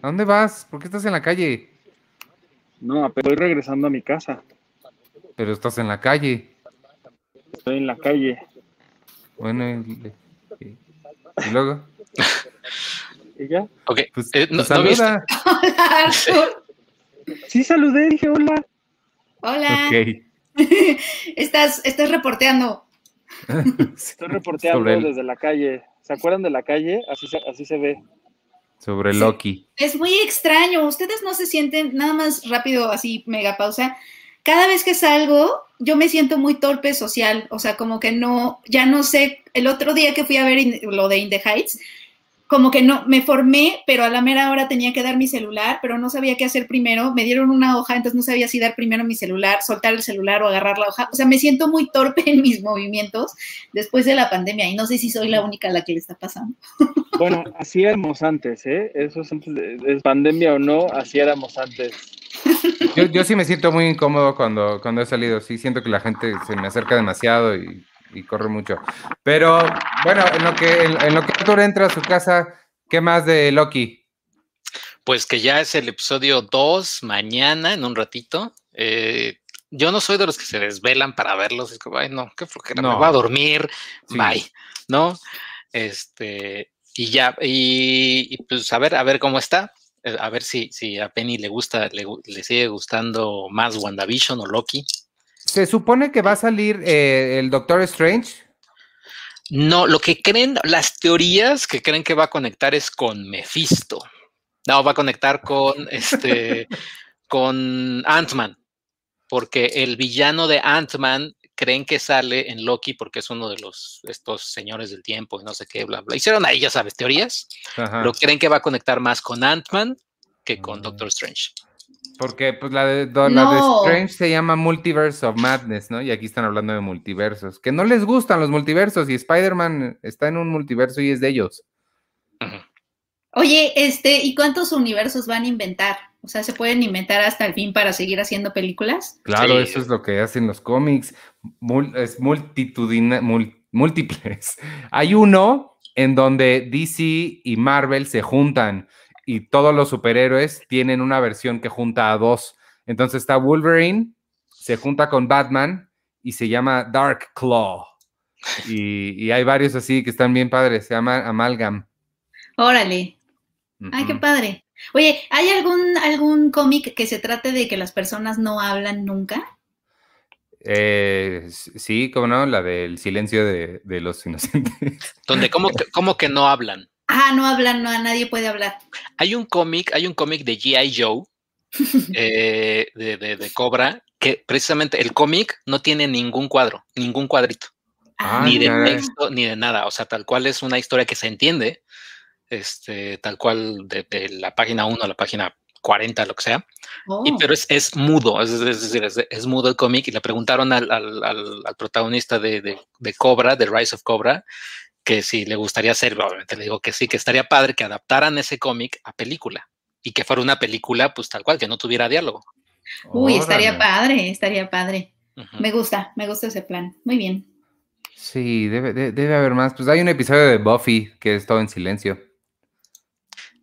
¿A dónde vas? ¿Por qué estás en la calle? No, pero estoy regresando a mi casa. Pero estás en la calle. Estoy en la calle. Bueno, y, luego. ¿Y ya? Ok, pues, eh, pues saluda. Hola, Sí, saludé, dije hola. Hola. Ok. estás, estás reporteando. Estoy reporteando desde la calle. ¿Se acuerdan de la calle? Así se, así se ve. Sobre Loki. Es muy extraño. Ustedes no se sienten, nada más rápido, así, mega pausa. Cada vez que salgo, yo me siento muy torpe social. O sea, como que no, ya no sé. El otro día que fui a ver lo de In the Heights, como que no, me formé, pero a la mera hora tenía que dar mi celular, pero no sabía qué hacer primero. Me dieron una hoja, entonces no sabía si dar primero mi celular, soltar el celular o agarrar la hoja. O sea, me siento muy torpe en mis movimientos después de la pandemia y no sé si soy la única a la que le está pasando. Bueno, así éramos antes, ¿eh? Eso es, es pandemia o no, así éramos antes. Yo, yo sí me siento muy incómodo cuando, cuando he salido, sí siento que la gente se me acerca demasiado y y corre mucho. Pero bueno, en lo que en, lo que Arthur entra a su casa, ¿qué más de Loki? Pues que ya es el episodio 2 mañana, en un ratito. Eh, yo no soy de los que se desvelan para verlos. Es como, ay, no, qué flojera, me voy a dormir, bye, ¿no? Este, y ya, y, pues a ver, a ver cómo está. Eh, a ver si, si a Penny le gusta, le, le sigue gustando más WandaVision o Loki. ¿Se supone que va a salir eh, el Doctor Strange? No, lo que creen, las teorías que creen que va a conectar es con Mephisto. No, va a conectar con este, con Ant-Man, porque el villano de Ant-Man creen que sale en Loki porque es uno de los estos señores del tiempo y no sé qué, bla, bla. Hicieron ahí, ya sabes, teorías, pero creen que va a conectar más con Ant-Man que con mm. Doctor Strange. Porque pues la de, Strange se llama Multiverse of Madness, ¿no? Y aquí están hablando de multiversos. Que no les gustan los multiversos y Spider-Man está en un multiverso y es de ellos. Oye, este, ¿y cuántos universos van a inventar? O sea, ¿se pueden inventar hasta el fin para seguir haciendo películas? Claro, eso es lo que hacen los cómics. es multitudina, múltiples. Hay uno en donde DC y Marvel se juntan y todos los superhéroes tienen una versión que junta a dos. Entonces está Wolverine, se junta con Batman y se llama Dark Claw. Y, hay varios así que están bien padres, se llama Amalgam. Órale. Ay, qué padre. Oye, ¿hay algún, algún cómic que se trate de que las personas no hablan nunca? Eh, sí, como no, la del silencio de, los inocentes. Donde, ¿cómo ¿cómo que no hablan? Ah, no hablan, no, nadie puede hablar. Hay un cómic, hay un cómic de G.I. Joe, eh, de, Cobra, que precisamente el cómic no tiene ningún cuadro, ningún cuadrito. Ah, ni de texto, ni de nada. O sea, tal cual es una historia que se entiende, este, tal cual de, la página 1 a la página 40, lo que sea. Y, oh. pero es, mudo, es, decir, es, mudo el cómic. Y le preguntaron al, protagonista de, de, Cobra, de Rise of Cobra, que si le gustaría hacer, obviamente le digo que sí, que estaría padre que adaptaran ese cómic a película y que fuera una película, pues tal cual, que no tuviera diálogo. Uy, estaría padre, estaría padre. Me gusta, me gusta ese plan. Muy bien. Sí, debe, debe, haber más. Pues hay un episodio de Buffy que es todo en silencio.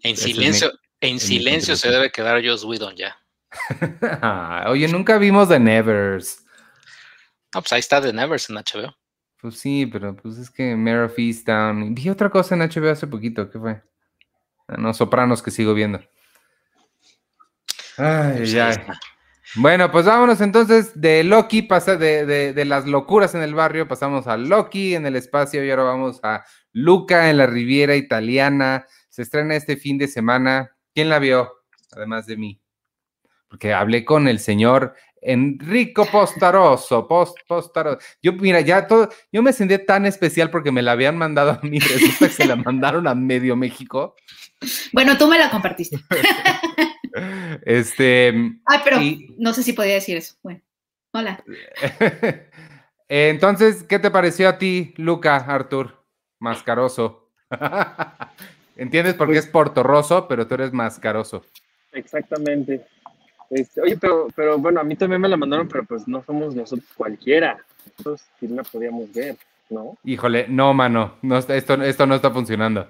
En silencio, en silencio se debe quedar Joss Whedon ya. Oye, nunca vimos The Nevers. No, pues ahí está The Nevers en HBO. Pues sí, pero pues es que Mare of Easttown. Vi otra cosa en HBO hace poquito, ¿qué fue? Ah, no, Sopranos que sigo viendo. Ay, pues ay. Bueno, pues vámonos entonces de Loki, pasa de, de, las locuras en el barrio, pasamos a Loki en el espacio y ahora vamos a Luca en la Riviera Italiana. Se estrena este fin de semana. ¿Quién la vio? Además de mí. Porque hablé con el señor Enrico Postaroso, Post, Postaroso. Yo, mira, ya todo, yo me sentí tan especial porque me la habían mandado a mí, resulta que se la mandaron a medio México. Bueno, tú me la compartiste. Este. Ay, pero no sé si podía decir eso. Bueno, hola. Entonces, ¿qué te pareció a ti, Luca, Artur? Mascaroso. ¿Entiendes por qué pues es portorroso, pero tú eres mascaroso? Exactamente. Este, oye, pero, pero bueno, a mí también me la mandaron, pero pues no somos nosotros cualquiera. Nosotros sí la podíamos ver, ¿no? Híjole, no, mano, no, esto, esto no está funcionando.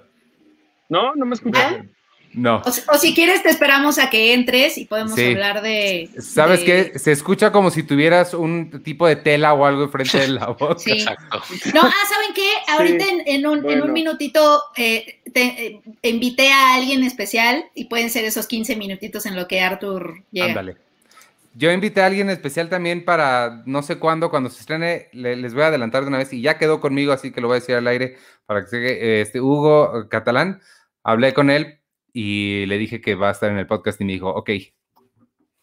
¿No? ¿No me escucharon? No. O, si quieres, te esperamos a que entres y podemos hablar de. ¿Sabes qué? Se escucha como si tuvieras un tipo de tela o algo enfrente de la voz. Sí. Exacto. No, ah, ¿saben qué? Ahorita en, un, minutito eh, te, eh, invité a alguien especial y pueden ser esos 15 minutitos en lo que Arthur llega. Ándale. Yo invité a alguien especial también para no sé cuándo, cuando se estrene, les voy a adelantar de una vez y ya quedó conmigo, así que lo voy a decir al aire para que se este Hugo Catalán. Hablé con él y le dije que va a estar en el podcast y me dijo, ok.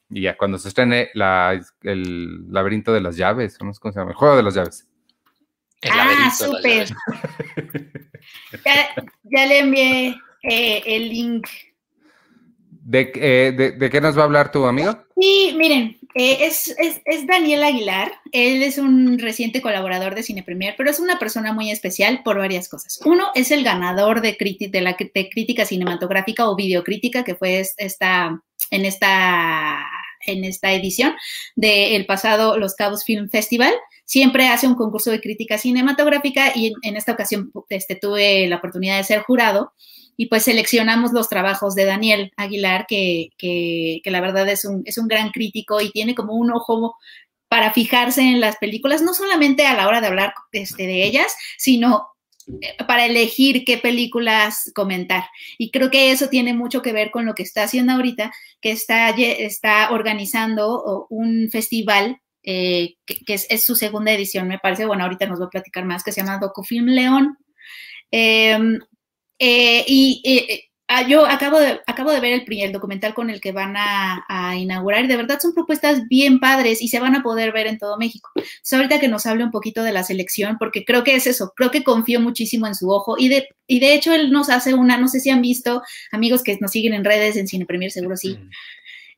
Y ya, cuando se estrene el laberinto de las llaves, ¿cómo se llama? El juego de las llaves. ah, súper. ya, le envié eh, el link. Eh, ¿De, de, qué nos va a hablar tu amigo? Sí, miren, eh, es, Daniel Aguilar. Él es un reciente colaborador de Cine Premier, pero es una persona muy especial por varias cosas. Uno, es el ganador de, de la crítica cinematográfica o videocrítica, que fue esta, en, esta, en esta edición del pasado Los Cabos Film Festival. Siempre hace un concurso de crítica cinematográfica y en, esta ocasión este, tuve la oportunidad de ser jurado y pues seleccionamos los trabajos de Daniel Aguilar, que, la verdad es un, es un gran crítico y tiene como un ojo para fijarse en las películas, no solamente a la hora de hablar este, de ellas, sino eh, para elegir qué películas comentar. Y creo que eso tiene mucho que ver con lo que está haciendo ahorita, que está, está organizando un festival eh, que, es, su segunda edición, me parece. Bueno, ahorita nos va a platicar más, que se llama Docufilm León. Em, eh, y eh, ah, yo acabo de, acabo de ver el, el documental con el que van a, inaugurar y de verdad son propuestas bien padres y se van a poder ver en todo México. Entonces, ahorita que nos hable un poquito de la selección, porque creo que es eso, creo que confío muchísimo en su ojo y de, y de hecho él nos hace una, no sé si han visto, amigos que nos siguen en redes, en Cine Premier seguro sí.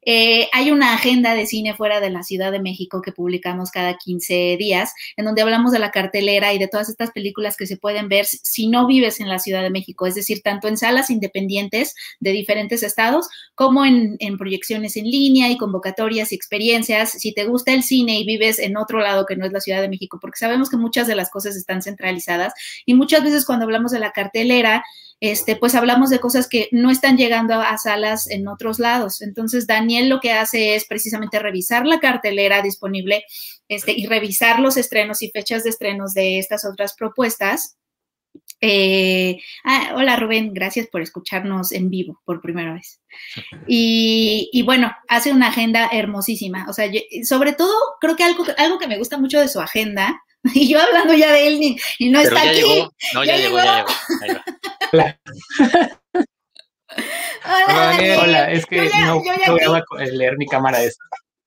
Eh, hay una agenda de cine fuera de la Ciudad de México que publicamos cada 15 días, en donde hablamos de la cartelera y de todas estas películas que se pueden ver si no vives en la Ciudad de México, es decir, tanto en salas independientes de diferentes estados como en, proyecciones en línea y convocatorias y experiencias. Si te gusta el cine y vives en otro lado que no es la Ciudad de México, porque sabemos que muchas de las cosas están centralizadas y muchas veces cuando hablamos de la cartelera, este, pues hablamos de cosas que no están llegando a, salas en otros lados. Entonces, Daniel lo que hace es precisamente revisar la cartelera disponible este, y revisar los estrenos y fechas de estrenos de estas otras propuestas. Eh, ah, hola Rubén, gracias por escucharnos en vivo por primera vez. Y, bueno, hace una agenda hermosísima. O sea, sobre todo creo que algo, algo que me gusta mucho de su agenda, y yo hablando ya de él y no está aquí. No, ya, llegó, ya llegó. Hola. Hola, es que no, voy a leer mi cámara esto.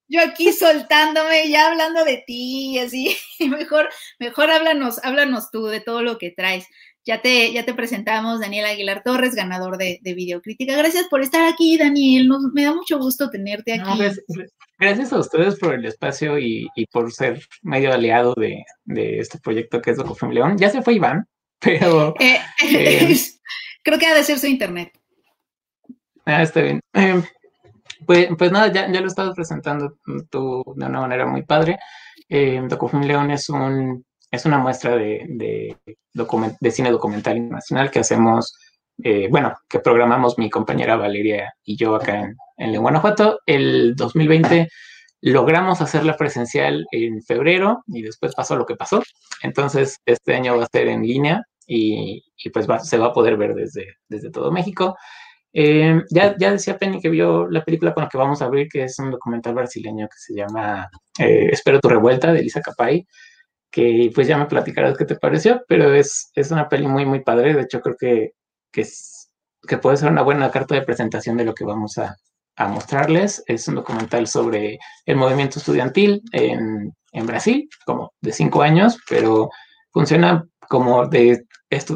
Yo aquí soltándome, ya hablando de ti, así, mejor, mejor háblanos, háblanos tú de todo lo que traes. Ya te, ya te presentamos, Daniel Aguilar Torres, ganador de, de Videocrítica. Gracias por estar aquí, Daniel. me da mucho gusto tenerte aquí. gracias, a ustedes por el espacio y, por ser medio aliado de, este proyecto que es Docufem León. Ya se fue Iván, pero... Eh, eh, creo que ha de ser su internet. Ah, está bien. Eh, pues, pues nada, ya, ya lo estás presentando tú de una manera muy padre. Eh, Docufilm León es, un, es una muestra de, cine documental internacional que hacemos, eh, bueno, que programamos mi compañera Valeria y yo acá en, en Guanajuato. El 2020 logramos hacerla presencial en febrero y después pasó lo que pasó. Entonces, este año va a ser en línea y, pues se va a poder ver desde, desde todo México. Eh, ya, ya decía Penny que vio la película con la que vamos a abrir, que es un documental brasileño que se llama eh, Espero tu revuelta, de Elisa Capay, que pues ya me platicarás qué te pareció, pero es, es una peli muy, muy padre. De hecho, creo que, que, puede ser una buena carta de presentación de lo que vamos a, a mostrarles. Es un documental sobre el movimiento estudiantil en, en Brasil, como de cinco años, pero funciona como de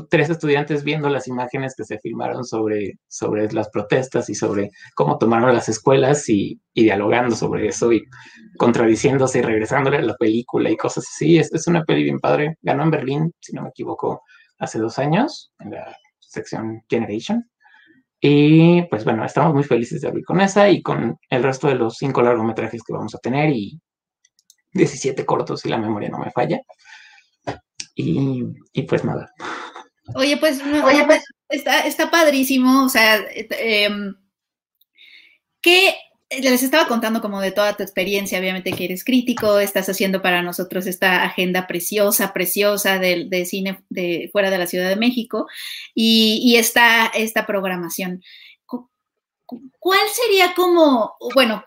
tres estudiantes viendo las imágenes que se filmaron sobre, sobre las protestas y sobre cómo tomaron las escuelas y, dialogando sobre eso y contradiciéndose y regresándole a la película y cosas así. Es, es una peli bien padre. Ganó en Berlín, si no me equivoco, hace dos años en la sección Generation. Y pues bueno, estamos muy felices de abrir con esa y con el resto de los cinco largometrajes que vamos a tener y 17 cortos si la memoria no me falla. Y, y pues nada. Oye, pues, Oye, pues está, está padrísimo. O sea, eh, ¿qué les estaba contando como de toda tu experiencia, obviamente que eres crítico, estás haciendo para nosotros esta agenda preciosa, preciosa de, de cine de fuera de la Ciudad de México y, y esta, esta programación. ¿Cuál sería como, bueno,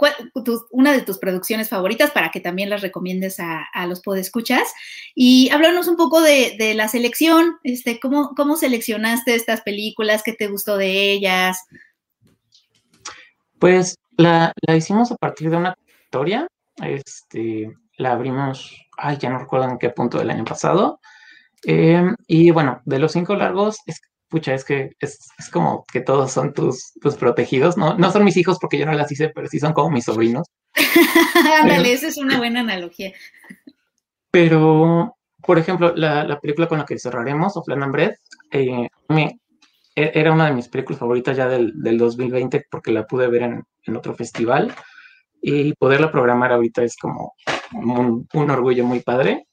una de tus producciones favoritas para que también las recomiendes a, los podescuchas? Y háblanos un poco de, la selección, este, ¿cómo, ¿cómo seleccionaste estas películas? ¿Qué te gustó de ellas? Pues la, hicimos a partir de una historia, este, la abrimos, ay, ya no recuerdo en qué punto del año pasado. Em, y bueno, de los cinco largos, es, pucha, es que es, como que todos son tus, tus protegidos, ¿no? No son mis hijos porque yo no las hice, pero sí son como mis sobrinos. Ándale, esa es una buena analogía. Pero, por ejemplo, la, película con la que cerraremos, and Bread, eh, me, e, era una de mis películas favoritas ya del, del 2020 porque la pude ver en, en, otro festival y poderla programar ahorita es como un, un orgullo muy padre.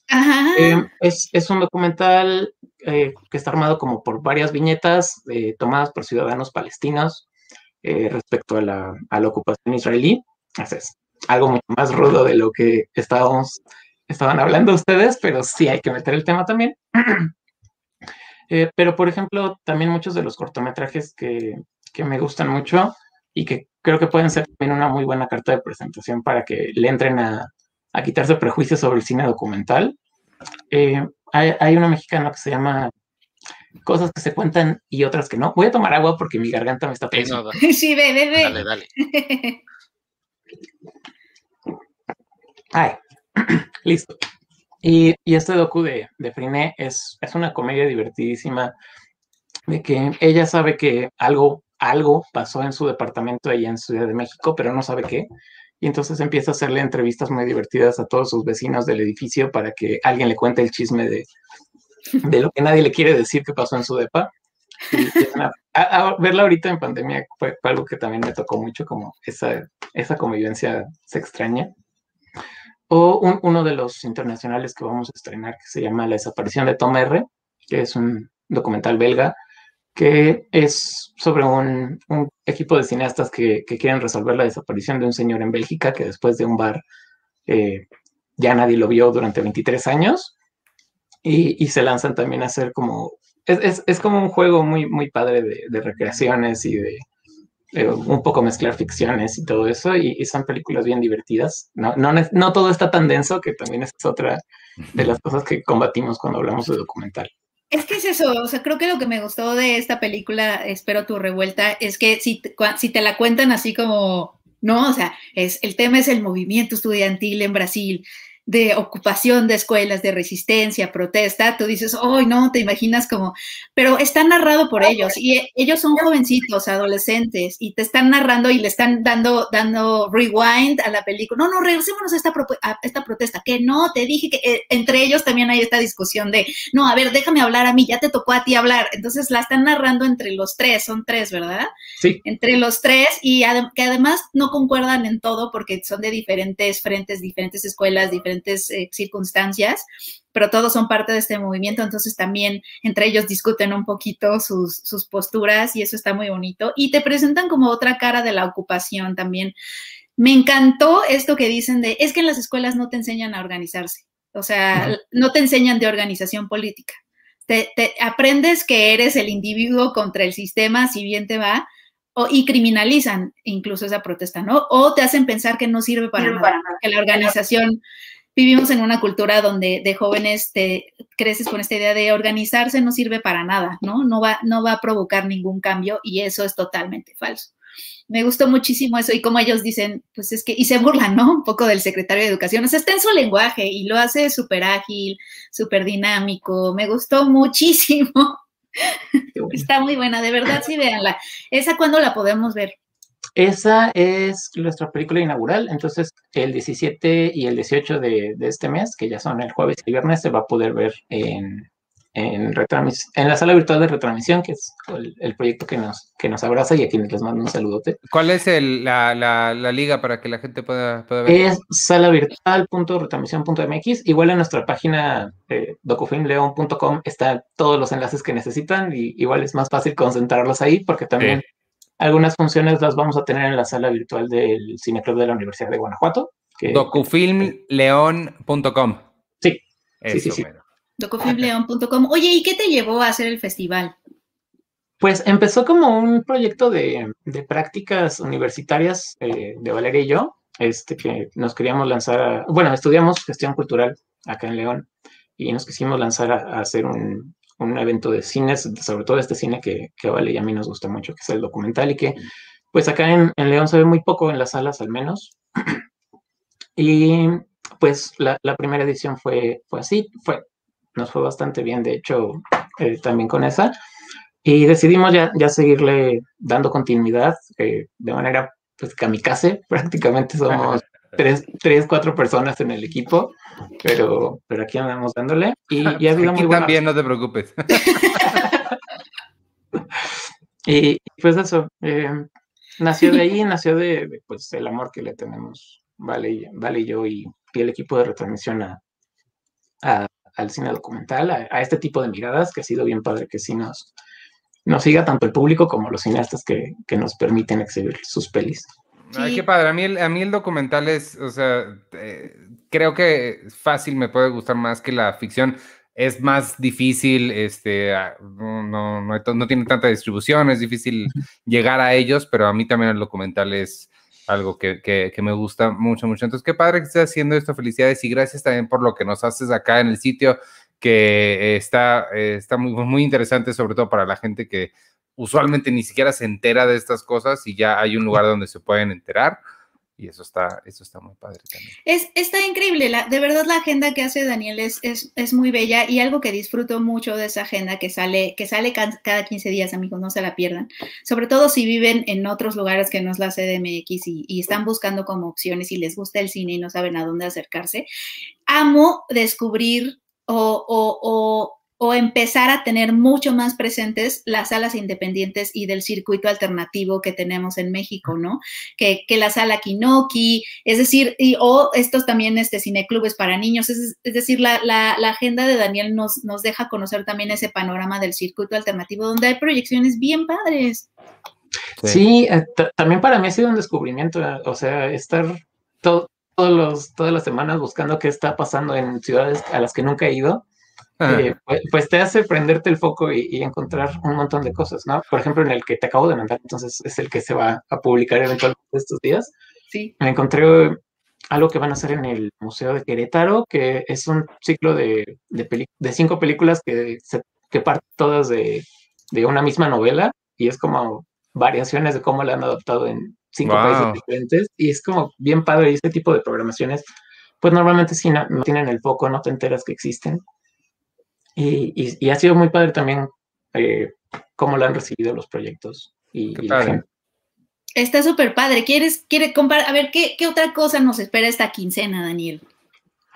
Eh, es, es, un documental eh, que está armado como por varias viñetas eh, tomadas por ciudadanos palestinos respecto a la, a la, ocupación israelí. Es algo mucho más rudo de lo que estábamos, estaban hablando ustedes, pero sí hay que meter el tema también. pero, por ejemplo, también muchos de los cortometrajes que, que me gustan mucho y que creo que pueden ser también una muy buena carta de presentación para que le entren a, a quitarse prejuicios sobre el cine documental. Eh, hay, hay una mexicana que se llama Cosas que se cuentan y otras que no. Voy a tomar agua porque mi garganta me está pesando. Sí, ve, ve, ve. Dale, dale. Ay, listo. Y, y, este docu de, de Friné es, es una comedia divertidísima de que ella sabe que algo, algo pasó en su departamento allá en Ciudad de México, pero no sabe qué y entonces empieza a hacerle entrevistas muy divertidas a todos sus vecinos del edificio para que alguien le cuente el chisme de, de lo que nadie le quiere decir que pasó en su depa. a, verla ahorita en pandemia fue, algo que también me tocó mucho, como esa, esa convivencia se extraña. O uno de los internacionales que vamos a estrenar, que se llama La desaparición de Tom R., que es un documental belga que es sobre un, equipo de cineastas que, quieren resolver la desaparición de un señor en Bélgica que después de un bar eh, ya nadie lo vio durante 23 años y, se lanzan también a hacer como, es, como un juego muy, muy padre de, recreaciones y de un poco mezclar ficciones y todo eso y, son películas bien divertidas. No, no, no todo está tan denso que también es otra de las cosas que combatimos cuando hablamos de documental. Es que es eso, o sea, creo que lo que me gustó de esta película, Espero tu revuelta, es que si, si te la cuentan así como, no, o sea, es, el tema es el movimiento estudiantil en Brasil, de ocupación de escuelas, de resistencia, protesta, tú dices, ¡ay, no! Te imaginas como, pero está narrado por ellos y ellos son jovencitos, adolescentes y te están narrando y le están dando, dando rewind a la película. No, no, regresémonos a esta, a esta protesta, que no, te dije que eh, entre ellos también hay esta discusión de, no, a ver, déjame hablar a mí, ya te tocó a ti hablar. Entonces la están narrando entre los tres, son tres, ¿verdad? Sí. Entre los tres y que además no concuerdan en todo porque son de diferentes frentes, diferentes escuelas, diferentes eh, circunstancias, pero todos son parte de este movimiento, entonces también entre ellos discuten un poquito sus, sus posturas y eso está muy bonito. Y te presentan como otra cara de la ocupación también. Me encantó esto que dicen de, es que en las escuelas no te enseñan a organizarse, o sea, no te enseñan de organización política. Te, te, aprendes que eres el individuo contra el sistema, si bien te va, o, y criminalizan incluso esa protesta, ¿no? O te hacen pensar que no sirve para, nada, que la organización vivimos en una cultura donde de jóvenes te creces con esta idea de organizarse no sirve para nada, ¿no? No va, no va a provocar ningún cambio y eso es totalmente falso. Me gustó muchísimo eso y como ellos dicen, pues es que, y se burlan, ¿no? Un poco del secretario de Educación, o sea, está en su lenguaje y lo hace súper ágil, súper dinámico, me gustó muchísimo. Está muy buena, de verdad, sí, véanla. ¿Esa cuándo la podemos ver? Esa es nuestra película inaugural, entonces el 17 y el 18 de, este mes, que ya son el jueves y viernes, se va a poder ver en, en, en la sala virtual de retransmisión, que es el, proyecto que nos, que nos abraza y a quienes les mando un saludote. ¿Cuál es la, la, la, liga para que la gente pueda, pueda ver? Es salavirtual.retransmisión.mx. Igual en nuestra página eh, docufilmleon.com están todos los enlaces que necesitan y igual es más fácil concentrarlos ahí porque también... Algunas funciones las vamos a tener en la sala virtual del Cineclub de la Universidad de Guanajuato. Docufilmleon.com. Sí. sí, sí, sí. Docufilmleon.com. Oye, ¿y qué te llevó a hacer el festival? Pues empezó como un proyecto de, prácticas universitarias eh, de Valeria y yo, este, que nos queríamos lanzar a, bueno, estudiamos gestión cultural acá en León y nos quisimos lanzar a hacer un, un evento de cines, sobre todo este cine que, que Vale y a mí nos gusta mucho, que es el documental y que pues acá en, León se ve muy poco en las salas al menos. y pues la, primera edición fue, fue así, fue, nos fue bastante bien, de hecho, eh, también con esa. Y decidimos ya, ya seguirle dando continuidad eh, de manera pues kamikaze, prácticamente somos tres, tres, cuatro personas en el equipo, pero, pero aquí andamos dándole. Y, y ha habido muy también, no te preocupes. y pues eso, eh, nació de ahí, nació de, pues, el amor que le tenemos, Vale, vale y yo y, el equipo de retransmisión a, al cine documental, a, este tipo de miradas, que ha sido bien padre que sí nos, nos siga tanto el público como los cineastas que, que nos permiten exhibir sus pelis. Ay, qué padre. A mí, el, a mí el documental es, o sea, eh, creo que fácil me puede gustar más que la ficción. Es más difícil, este, ah, no, no, no, tiene tanta distribución, es difícil llegar a ellos, pero a mí también el documental es algo que, que, me gusta mucho, mucho. Entonces, qué padre que estés haciendo esto. Felicidades y gracias también por lo que nos haces acá en el sitio, que está, está muy, muy interesante, sobre todo para la gente que usualmente ni siquiera se entera de estas cosas y ya hay un lugar donde se pueden enterar. Y eso está, eso está muy padre también. Es, está increíble, la, de verdad la agenda que hace Daniel es, es, es, muy bella y algo que disfruto mucho de esa agenda que sale, que sale cada 15 días, amigos, no se la pierdan. Sobre todo si viven en otros lugares que no es la CDMX y, y están buscando como opciones y les gusta el cine y no saben a dónde acercarse. Amo descubrir o, o, o o empezar a tener mucho más presentes las salas independientes y del circuito alternativo que tenemos en México, ¿no? Que, la sala Kinoki, es decir, y, o estos también este, cineclubes para niños, es, decir, la, agenda de Daniel nos, nos deja conocer también ese panorama del circuito alternativo donde hay proyecciones bien padres. Sí, eh, también para mí ha sido un descubrimiento, o sea, estar todos los, todas las semanas buscando qué está pasando en ciudades a las que nunca he ido eh, pues, pues, te hace prenderte el foco y, encontrar un montón de cosas, ¿no? Por ejemplo, en el que te acabo de mandar, entonces es el que se va a publicar eventualmente estos días. Sí. Me encontré algo que van a hacer en el Museo de Querétaro, que es un ciclo de, de, cinco películas que, se, que parten todas de, de, una misma novela y es como variaciones de cómo la han adaptado en cinco países diferentes y es como bien padre y este tipo de programaciones, pues normalmente si no, no tienen el foco, no te enteras que existen y, ha sido muy padre también eh, cómo lo han recibido los proyectos. Y, Está súper padre. ¿Quieres, quiere comparar? A ver, ¿qué, otra cosa nos espera esta quincena, Daniel?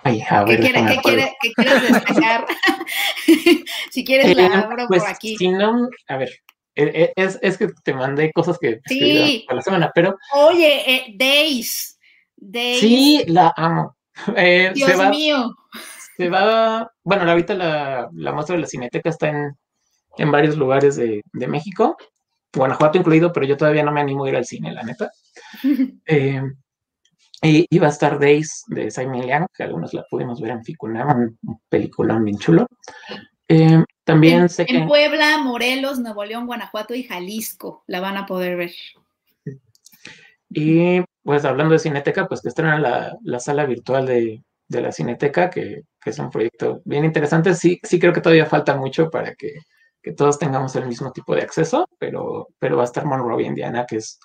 Ay, a ver, ¿Qué, quiere, ¿qué, quieres destacar? si quieres, la eh, abro pues, por aquí. Si no, a ver, e, e, es, que te mandé cosas que sí. a la semana, pero. Oye, eh, Days. Days. Sí, la amo. Dios mío. Se va, bueno, ahorita la, la muestra de la Cineteca está en, en varios lugares de, de, México, Guanajuato incluido, pero yo todavía no me animo a ir al cine, la neta. eh, y iba a estar Days de Simon Liang, que algunos la pudimos ver en Ficunam, un peliculón bien chulo. Eh, También sé que... En Puebla, Morelos, Nuevo León, Guanajuato y Jalisco la van a poder ver. Y pues hablando de Cineteca, pues que estrenan la, la sala virtual de, de la Cineteca, que, que, es un proyecto bien interesante. Sí, sí creo que todavía falta mucho para que, que todos tengamos el mismo tipo de acceso, pero, pero va a estar Monrovia, Indiana, que es...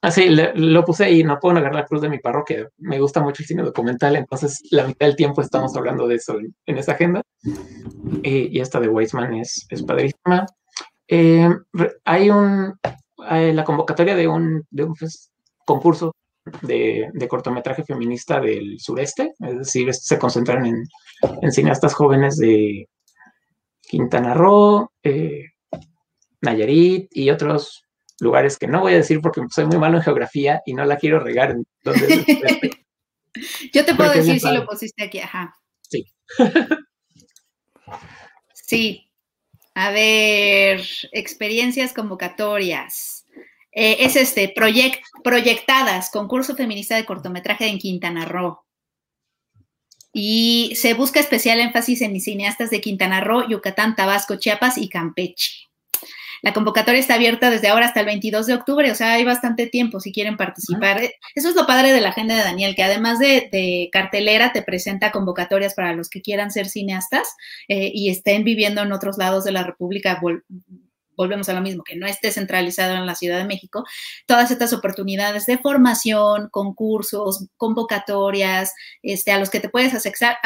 Así, ah, lo puse ahí, no puedo negar la cruz de mi parroquia. Me gusta mucho el cine documental, entonces la mitad del tiempo estamos hablando de eso en, en esa agenda. Y, y, esta de Weisman es, es padrísima. Eh, hay un, hay la convocatoria de un, de un pues, concurso de, de, cortometraje feminista del sureste, es decir, se concentran en, en cineastas jóvenes de Quintana Roo, eh, Nayarit y otros lugares que no voy a decir porque soy muy malo en geografía y no la quiero regar. En donde Yo te puedo decir si lo pusiste aquí, ajá. Sí. sí. A ver, experiencias convocatorias. Eh, es este, proyect, proyectadas, concurso feminista de cortometraje en Quintana Roo. Y se busca especial énfasis en cineastas de Quintana Roo, Yucatán, Tabasco, Chiapas y Campeche. La convocatoria está abierta desde ahora hasta el 22 de octubre, o sea, hay bastante tiempo si quieren participar. Eso es lo padre de la agenda de Daniel, que además de, cartelera te presenta convocatorias para los que quieran ser cineastas eh, y estén viviendo en otros lados de la República, volvemos a lo mismo, que no esté centralizado en la Ciudad de México, todas estas oportunidades de formación, concursos, convocatorias, este, a los que te puedes acercar,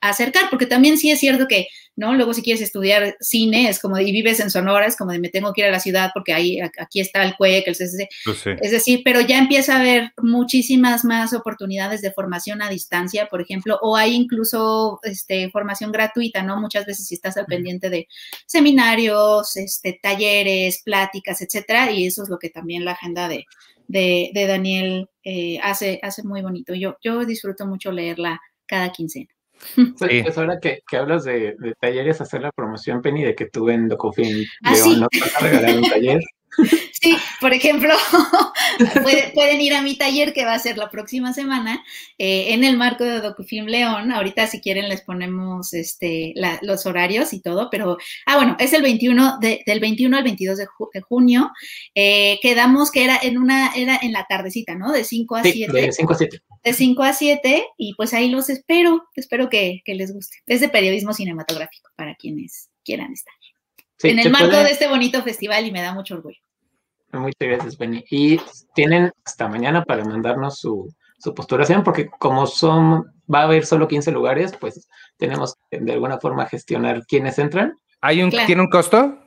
acercar, porque también sí es cierto que, ¿no? Luego si quieres estudiar cine, es como, y vives en Sonora, es como de me tengo que ir a la ciudad porque ahí, aquí está el CUEC, el CCC, pues sí. es decir, pero ya empieza a haber muchísimas más oportunidades de formación a distancia, por ejemplo, o hay incluso, este, formación gratuita, ¿no? Muchas veces si estás al pendiente de seminarios, este, talleres, pláticas, etcétera, y eso es lo que también la agenda de, de, de Daniel eh, hace, hace muy bonito. Yo, yo disfruto mucho leerla cada quincena. Pues, sí. pues ahora que, que hablas de, de, talleres, hacer la promoción, Penny, de que tú en Docofin ¿Ah, León sí? nos vas a regalar un taller. Sí, por ejemplo, puede, pueden ir a mi taller que va a ser la próxima semana eh, en el marco de DocuFilm León. Ahorita si quieren les ponemos este, la, los horarios y todo, pero, ah, bueno, es el 21, de, del 21 al 22 de, ju de junio. Eh, quedamos que era en una, era en la tardecita, ¿no? De 5 a Sí, 7. de 5 a 7. De 5 a 7 y pues ahí los espero, espero que, que les guste. Es de periodismo cinematográfico para quienes quieran estar. Sí, en el marco puede- de este bonito festival y me da mucho orgullo. Muchas gracias, Penny. Y tienen hasta mañana para mandarnos su, su postulación, porque como son, va a haber solo 15 lugares, pues tenemos que de alguna forma gestionar quiénes entran. ¿Hay un, Claro. ¿Tiene un costo?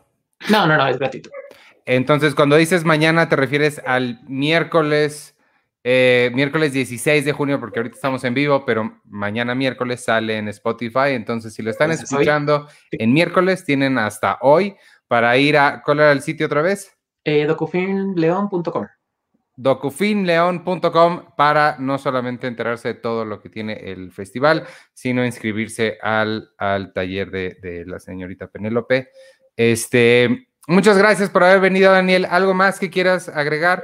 No, no, no, es gratuito. Entonces, cuando dices mañana, te refieres al miércoles, eh, miércoles 16 de junio, porque ahorita estamos en vivo, pero mañana miércoles sale en Spotify. Entonces, si lo están hoy- escuchando en miércoles, tienen hasta hoy para ir a. ¿Cuál era el sitio otra vez? Eh, docufilmleon.com. docufinleon.com para no solamente enterarse de todo lo que tiene el festival, sino inscribirse al, al taller de, de la señorita Penélope. Este, muchas gracias por haber venido, Daniel. ¿Algo más que quieras agregar?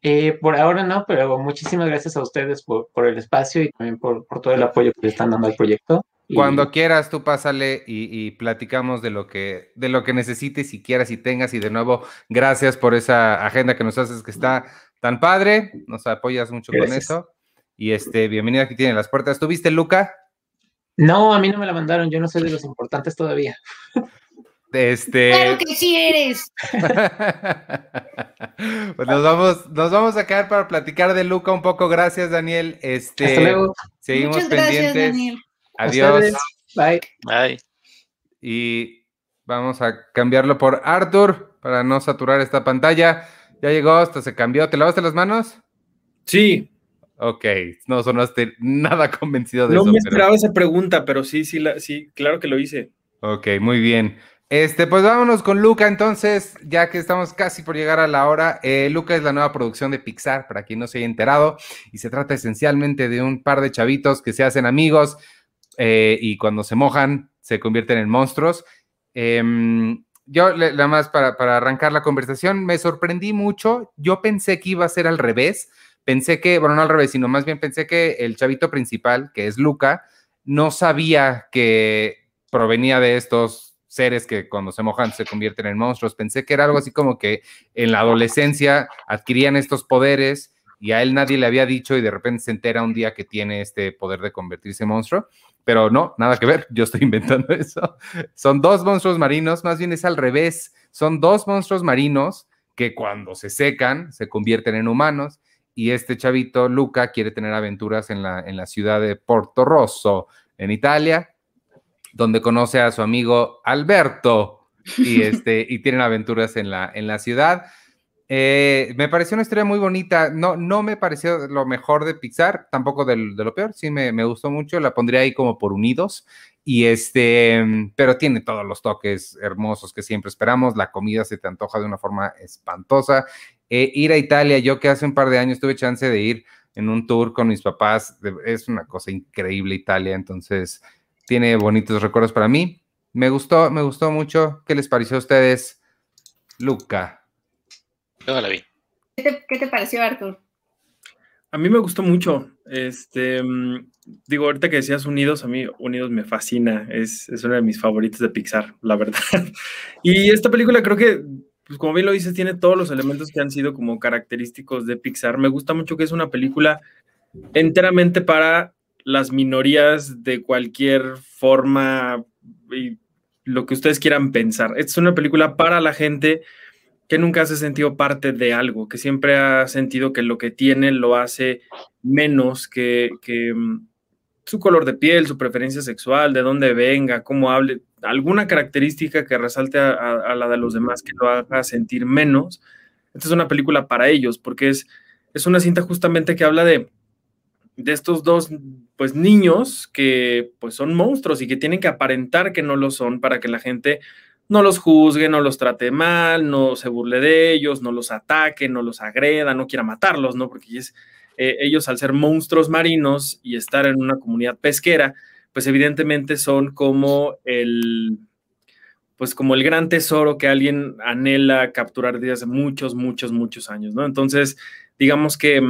Eh, por ahora no, pero muchísimas gracias a ustedes por, por el espacio y también por, por todo el apoyo que le están dando al proyecto. Y- Cuando quieras, tú pásale y, y platicamos de lo que de lo que necesites y quieras y tengas. Y de nuevo, gracias por esa agenda que nos haces que está tan padre. Nos apoyas mucho con Gracias. eso. Y este, bienvenida aquí tienen las puertas. ¿Tuviste, Luca? No, a mí no me la mandaron, yo no soy de los importantes todavía. Este. Claro que sí eres. pues nos vamos, nos vamos a quedar para platicar de Luca un poco. Gracias, Daniel. Este, Hasta luego. Seguimos Muchas gracias, pendientes. Daniel. Adiós. Bye. Ay, Y vamos a cambiarlo por Arthur para no saturar esta pantalla. Ya llegó, hasta se cambió. ¿Te lavaste las manos? Sí, Ok, no sonaste nada convencido de no eso. me pero- esperaba esa pregunta, pero sí, sí, la, sí, claro que lo hice. Ok, muy bien. Este, pues vámonos con Luca entonces, ya que estamos casi por llegar a la hora. Eh, Luca es la nueva producción de Pixar, para quien no se haya enterado, y se trata esencialmente de un par de chavitos que se hacen amigos eh, y cuando se mojan se convierten en monstruos. Em, yo, nada más para, para arrancar la conversación, me sorprendí mucho. Yo pensé que iba a ser al revés. Pensé que, bueno, no al revés, sino más bien pensé que el chavito principal, que es Luca, no sabía que provenía de estos seres que cuando se mojan se convierten en monstruos. Pensé que era algo así como que en la adolescencia adquirían estos poderes y a él nadie le había dicho y de repente se entera un día que tiene este poder de convertirse en monstruo. Pero no, nada que ver, yo estoy inventando eso. Son dos monstruos marinos, más bien es al revés. Son dos monstruos marinos que cuando se secan se convierten en humanos y este chavito, Luca, quiere tener aventuras en la, en la ciudad de Porto Rosso, en Italia, donde conoce a su amigo Alberto y, este, y tienen aventuras en la, en la ciudad. Eh, me pareció una historia muy bonita. No, no me pareció lo mejor de Pixar, tampoco de, lo peor. Sí, me, gustó mucho. La pondría ahí como por unidos. Y este, pero tiene todos los toques hermosos que siempre esperamos. La comida se te antoja de una forma espantosa. Eh, ir a Italia, yo que hace un par de años tuve chance de ir en un tour con mis papás. Es una cosa increíble Italia. Entonces, tiene bonitos recuerdos para mí. Me gustó, me gustó mucho. ¿Qué les pareció a ustedes, Luca? Yo la vi. ¿Qué te, pareció, Arthur? A mí me gustó mucho. Este, mm, digo, ahorita que decías Unidos, a mí Unidos me fascina. Es, es una de mis favoritos de Pixar, la verdad. Y esta película creo que, pues como bien lo dices, tiene todos los elementos que han sido como característicos de Pixar. Me gusta mucho que es una película enteramente para las minorías de cualquier forma y lo que ustedes quieran pensar. Es una película para la gente que nunca se ha sentido parte de algo, que siempre ha sentido que lo que tiene lo hace menos que, mm, su color de piel, su preferencia sexual, de dónde venga, cómo hable, alguna característica que resalte a, la de los demás que lo haga sentir menos. Esta es una película para ellos, porque es, es una cinta justamente que habla de, de estos dos pues niños que pues son monstruos y que tienen que aparentar que no lo son para que la gente no los juzgue, no los trate mal, no se burle de ellos, no los ataque, no los agreda, no quiera matarlos, ¿no? Porque eh, ellos al ser monstruos marinos y estar en una comunidad pesquera, pues evidentemente son como el, pues como el gran tesoro que alguien anhela capturar desde hace muchos, muchos, muchos años, ¿no? Entonces, digamos que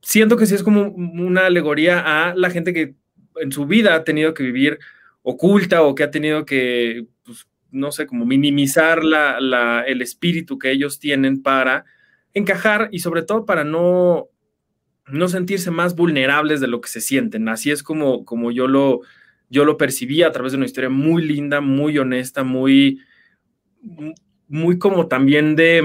siento que sí es como una alegoría a la gente que en su vida ha tenido que vivir oculta o que ha tenido que, pues, no sé, como minimizar la, el espíritu que ellos tienen para encajar y sobre todo para no, no sentirse más vulnerables de lo que se sienten. Así es como, como yo, lo, yo lo percibí a través de una historia muy linda, muy honesta, muy, muy como también de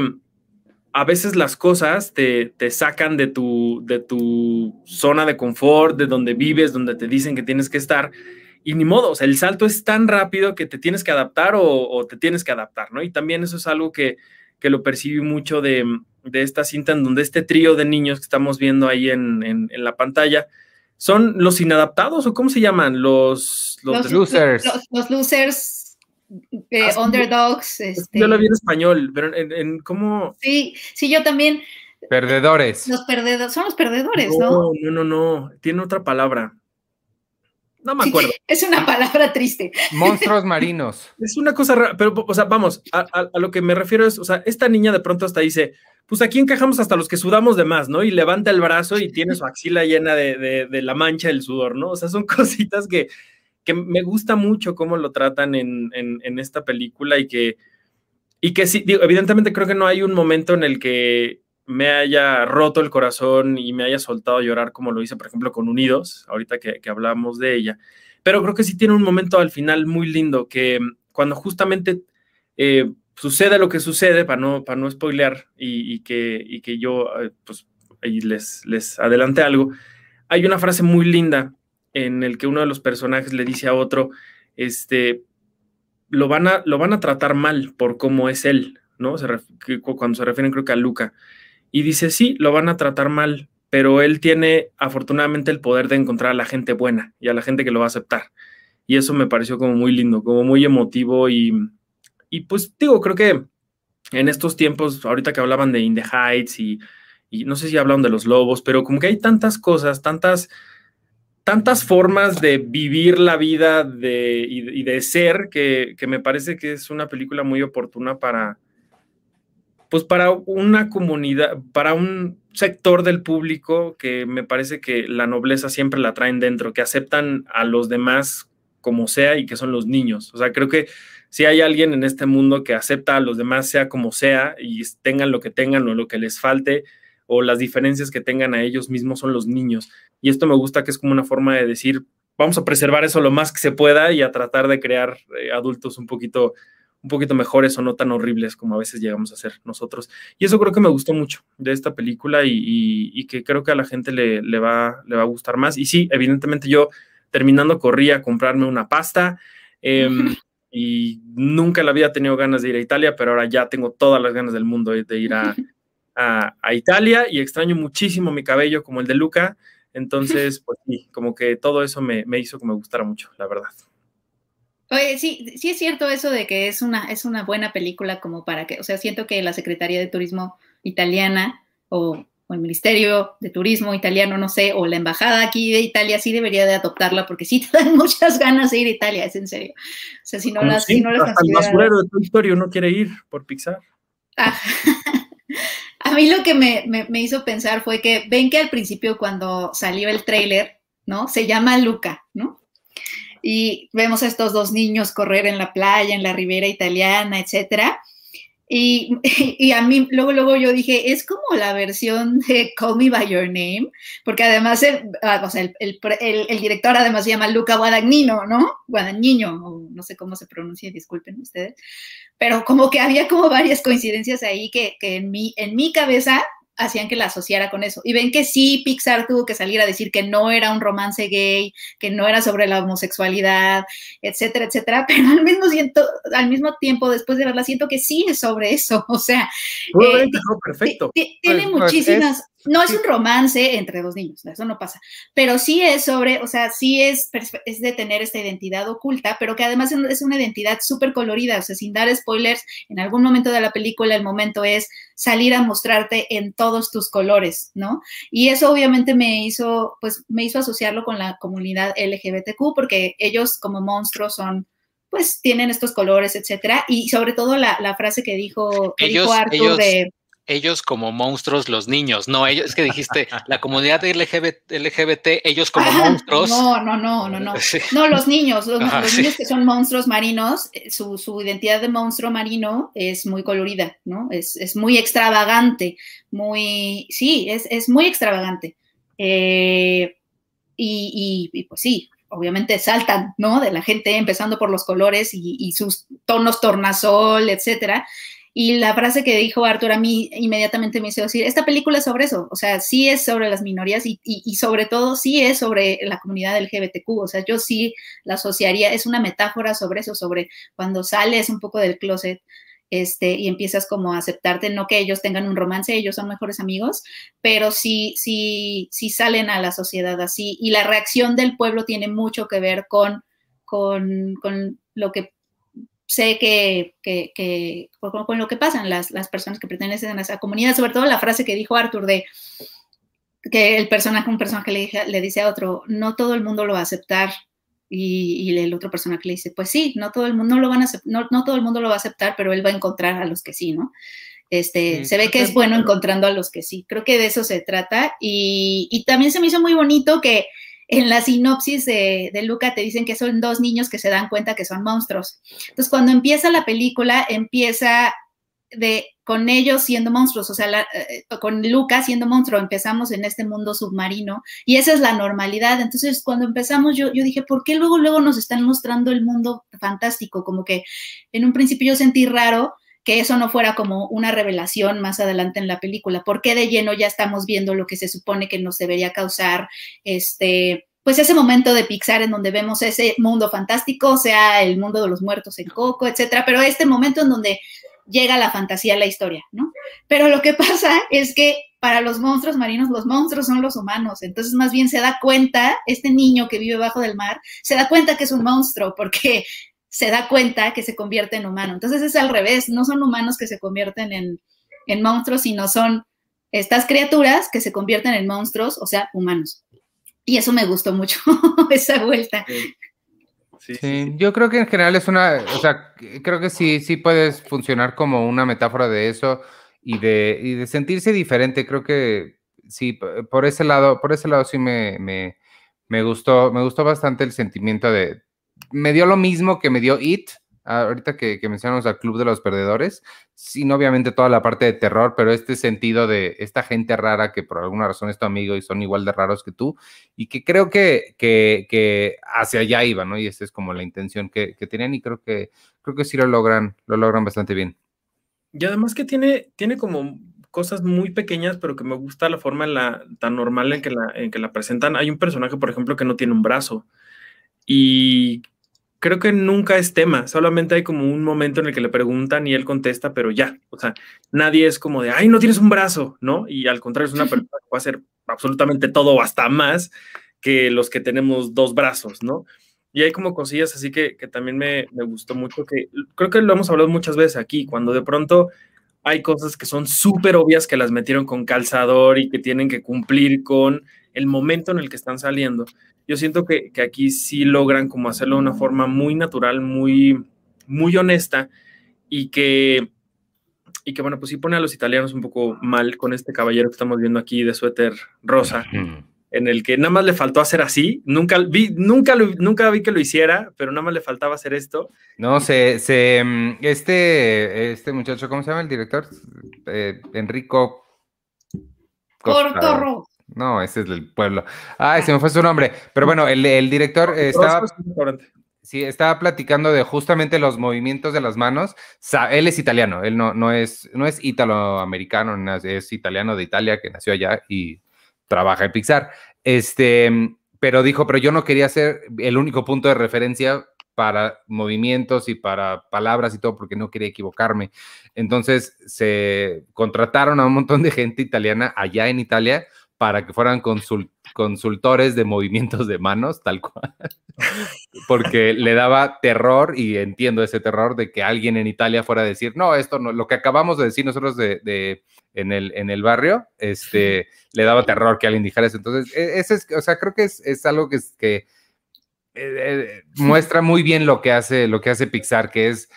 a veces las cosas te, sacan de tu, de tu zona de confort, de donde vives, donde te dicen que tienes que estar. Y ni modo, o sea, el salto es tan rápido que te tienes que adaptar o, te tienes que adaptar, ¿no? Y también eso es algo que, lo percibí mucho de, esta cinta, en donde este trío de niños que estamos viendo ahí en, la pantalla son los inadaptados o cómo se llaman? Los, los, losers. los losers eh, ah, underdogs. Este... Yo lo vi en español, pero en, cómo. Sí, sí, yo también. Perdedores. Los perdedores, son los perdedores, ¿no? No, no, no, tiene otra palabra. No me acuerdo. es una palabra triste. Monstruos marinos. Es una cosa rara, pero, o sea, vamos, a, lo que me refiero es, o sea, esta niña de pronto hasta dice, pues aquí encajamos hasta los que sudamos de más, ¿no? Y levanta el brazo y tiene su axila llena de, de la mancha del sudor, ¿no? O sea, son cositas que, que me gusta mucho cómo lo tratan en, esta película y que, y que sí, evidentemente creo que no hay un momento en el que me haya roto el corazón y me haya soltado a llorar como lo hice, por ejemplo, con Unidos, ahorita que, que hablamos de ella. Pero creo que sí tiene un momento al final muy lindo, que cuando justamente eh, sucede lo que sucede, para no, para no spoilear y, que, y que yo, eh, pues, les, les adelante algo, hay una frase muy linda en el que uno de los personajes le dice a otro, este, lo van a, lo van a tratar mal por cómo es él, ¿no? cuando se refieren creo que a Luca. Y dice, sí, lo van a tratar mal, pero él tiene afortunadamente el poder de encontrar a la gente buena y a la gente que lo va a aceptar. Y eso me pareció como muy lindo, como muy emotivo y, y pues digo, creo que en estos tiempos, ahorita que hablaban de In the Heights y, y no sé si hablan de los lobos, pero como que hay tantas cosas, tantas tantas formas de vivir la vida de, y, de ser que, me parece que es una película muy oportuna para, pues para una comunidad, para un sector del público que me parece que la nobleza siempre la traen dentro, que aceptan a los demás como sea y que son los niños. O sea, creo que si hay alguien en este mundo que acepta a los demás sea como sea y tengan lo que tengan o lo que les falte o las diferencias que tengan a ellos mismos son los niños. Y esto me gusta que es como una forma de decir, vamos a preservar eso lo más que se pueda y a tratar de crear eh, adultos un poquito un poquito mejores o no tan horribles como a veces llegamos a ser nosotros. Y eso creo que me gustó mucho de esta película y, que creo que a la gente le, va, le va a gustar más. Y sí, evidentemente yo terminando corrí a comprarme una pasta em, y nunca la había tenido ganas de ir a Italia, pero ahora ya tengo todas las ganas del mundo de ir a, Italia y extraño muchísimo mi cabello como el de Luca. Entonces, pues sí, como que todo eso me, me hizo que me gustara mucho, la verdad. Oye, sí, sí es cierto eso de que es una, es una buena película como para que, o sea, siento que la Secretaría de Turismo italiana o, el Ministerio de Turismo italiano, no sé, o la Embajada aquí de Italia sí debería de adoptarla porque sí te dan muchas ganas de ir a Italia, es en serio. O sea, si no las... si no las el basurero de tu historia no quiere ir por Pixar. Ah. a mí lo que me, me, me hizo pensar fue que ven que al principio cuando salió el tráiler, ¿no? Se llama Luca, ¿no? Y vemos a estos dos niños correr en la playa, en la ribera italiana, etcétera. Y, y, a mí, luego, luego yo dije, es como la versión de Call Me By Your Name, porque además el, ah, o sea, el, el, el, director además se llama Luca Guadagnino, ¿no? Guadagnino, o no sé cómo se pronuncia, disculpen ustedes, pero como que había como varias coincidencias ahí que, que en, mi, en mi cabeza hacían que la asociara con eso. Y ven que sí, Pixar tuvo que salir a decir que no era un romance gay, que no era sobre la homosexualidad, etcétera, etcétera, pero al mismo, siento, al mismo tiempo, después de verla, siento que sí es sobre eso. O sea, eh, perfecto. Tiene pues, pues, muchísimas, no es un romance entre dos niños, eso no pasa, pero sí es sobre, o sea, sí es, es de tener esta identidad oculta, pero que además es una identidad súper colorida, o sea, sin dar spoilers, en algún momento de la película el momento es salir a mostrarte en todos tus colores, ¿no? Y eso obviamente me hizo, pues me hizo asociarlo con la comunidad LGBTQ, porque ellos como monstruos son pues tienen estos colores, etcétera, y sobre todo la, frase que dijo, dijo Arthur de ellos como monstruos, los niños. No, ellos, es que dijiste la comunidad LGBT, LGBT ellos como monstruos. No, no, no, no, no. No, los niños, los, niños que son monstruos marinos, eh, su, su, identidad de monstruo marino es muy colorida, ¿no? Es, es muy extravagante, muy, sí, es, es muy extravagante. Eh, y, y, pues sí, obviamente saltan, ¿no? De la gente, empezando por los colores y, y sus tonos tornasol, etcétera. Y la frase que dijo Arthur a mí inmediatamente me hizo decir, esta película es sobre eso, o sea, sí es sobre las minorías y, sobre todo sí es sobre la comunidad LGBTQ, o sea, yo sí la asociaría, es una metáfora sobre eso, sobre cuando sales un poco del closet este, y empiezas como a aceptarte, no que ellos tengan un romance, ellos son mejores amigos, pero sí, sí, sí salen a la sociedad así y la reacción del pueblo tiene mucho que ver con, con, con lo que sé que, que, con, lo que pasan las, las, personas que pertenecen a esa comunidad, sobre todo la frase que dijo Arthur de que el personaje, un personaje le, le dice a otro, no todo el mundo lo va a aceptar, y, y, el otro personaje le dice, pues sí, no todo el mundo lo van a no, no, todo el mundo lo va a aceptar, pero él va a encontrar a los que sí, ¿no? Este, se ve que es bueno encontrando a los que sí. Creo que de eso se trata. Y, y también se me hizo muy bonito que en la sinopsis de, de, Luca te dicen que son dos niños que se dan cuenta que son monstruos. Entonces, cuando empieza la película, empieza de con ellos siendo monstruos, o sea, eh, con Luca siendo monstruo, empezamos en este mundo submarino y esa es la normalidad. Entonces, cuando empezamos, yo, yo dije, ¿por qué luego, luego nos están mostrando el mundo fantástico? Como que en un principio yo sentí raro que eso no fuera como una revelación más adelante en la película. ¿Por qué de lleno ya estamos viendo lo que se supone que nos debería causar este pues ese momento de Pixar en donde vemos ese mundo fantástico, sea el mundo de los muertos en Coco, etcétera, pero este momento en donde llega la fantasía a la historia, ¿no? Pero lo que pasa es que para los monstruos marinos, los monstruos son los humanos, entonces más bien se da cuenta, este niño que vive bajo del mar, se da cuenta que es un monstruo, porque se da cuenta que se convierte en humano. Entonces es al revés, no son humanos que se convierten en, monstruos, sino son estas criaturas que se convierten en monstruos, o sea, humanos. Y eso me gustó mucho, esa vuelta. Sí, yo creo que en general es una, o sea, creo que sí, sí puedes funcionar como una metáfora de eso y de, y de sentirse diferente. Creo que sí, por ese lado, por ese lado sí me, me, me gustó, me gustó bastante el sentimiento de, me dio lo mismo que me dio It, ahorita que, mencionamos al Club de los Perdedores, sin obviamente toda la parte de terror, pero este sentido de esta gente rara que por alguna razón es tu amigo y son igual de raros que tú, y que creo que, que, hacia allá iba, ¿no? Y esa es como la intención que, tenían y creo que, creo que sí lo logran, lo logran bastante bien. Y además que tiene, tiene como cosas muy pequeñas, pero que me gusta la forma la, tan normal en que, la, en que la presentan. Hay un personaje, por ejemplo, que no tiene un brazo. Y creo que nunca es tema, solamente hay como un momento en el que le preguntan y él contesta, pero ya, o sea, nadie es como de, ay, no tienes un brazo, ¿no? Y al contrario, es una persona que puede hacer absolutamente todo o hasta más que los que tenemos dos brazos, ¿no? Y hay como cosillas así que, que también me, me gustó mucho, que creo que lo hemos hablado muchas veces aquí, cuando de pronto hay cosas que son súper obvias que las metieron con calzador y que tienen que cumplir con el momento en el que están saliendo yo siento que, aquí sí logran como hacerlo de una forma muy natural, muy, muy honesta y que, y que, bueno, pues sí pone a los italianos un poco mal con este caballero que estamos viendo aquí de suéter rosa, en el que nada más le faltó hacer así, nunca vi, nunca, nunca vi que lo hiciera, pero nada más le faltaba hacer esto. No, se, se mm, este, este muchacho, ¿cómo se llama el director? Eh, Enrico. Cortorro. No, ese es del pueblo. Ay, se me fue su nombre. Pero bueno, el, director estaba. Sí, estaba platicando de justamente los movimientos de las manos. Él es italiano, él no, no es, no es italoamericano, es italiano de Italia que nació allá y trabaja en Pixar. Este, pero dijo, pero yo no quería ser el único punto de referencia para movimientos y para palabras y todo, porque no quería equivocarme. Entonces se contrataron a un montón de gente italiana allá en Italia para que fueran consultores de movimientos de manos, tal cual, porque le daba terror, y entiendo ese terror, de que alguien en Italia fuera a decir, no, esto no, lo que acabamos de decir nosotros de, en, el, en el barrio, este, le daba terror que alguien dijera eso. Entonces, e, ese es, o sea, creo que es, algo que, que eh, eh, muestra muy bien lo que hace, lo que hace Pixar, que es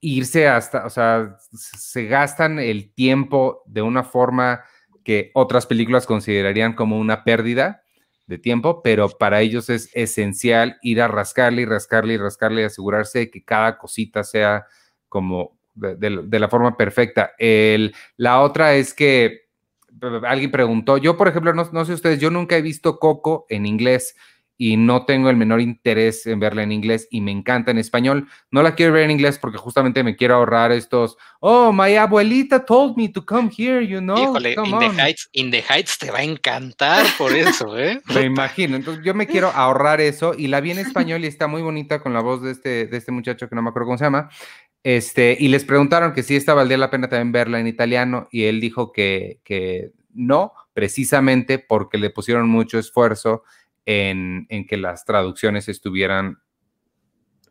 irse hasta, o sea, se gastan el tiempo de una forma que otras películas considerarían como una pérdida de tiempo, pero para ellos es esencial ir a rascarle y rascarle y rascarle y asegurarse de que cada cosita sea como de, la forma perfecta. El, la otra es que alguien preguntó, yo por ejemplo, no, no sé ustedes, yo nunca he visto Coco en inglés y no tengo el menor interés en verla en inglés y me encanta en español. No la quiero ver en inglés porque justamente me quiero ahorrar estos, oh, my abuelita told me to come here, you know. Híjole, in the, Heights, in the Heights te va a encantar por eso, ¿eh? me imagino. Entonces yo me quiero ahorrar eso y la vi en español y está muy bonita con la voz de este, de este muchacho que no me acuerdo cómo se llama. Este, y les preguntaron que si esta valdría la pena también verla en italiano y él dijo que, que no, precisamente porque le pusieron mucho esfuerzo en, que las traducciones estuvieran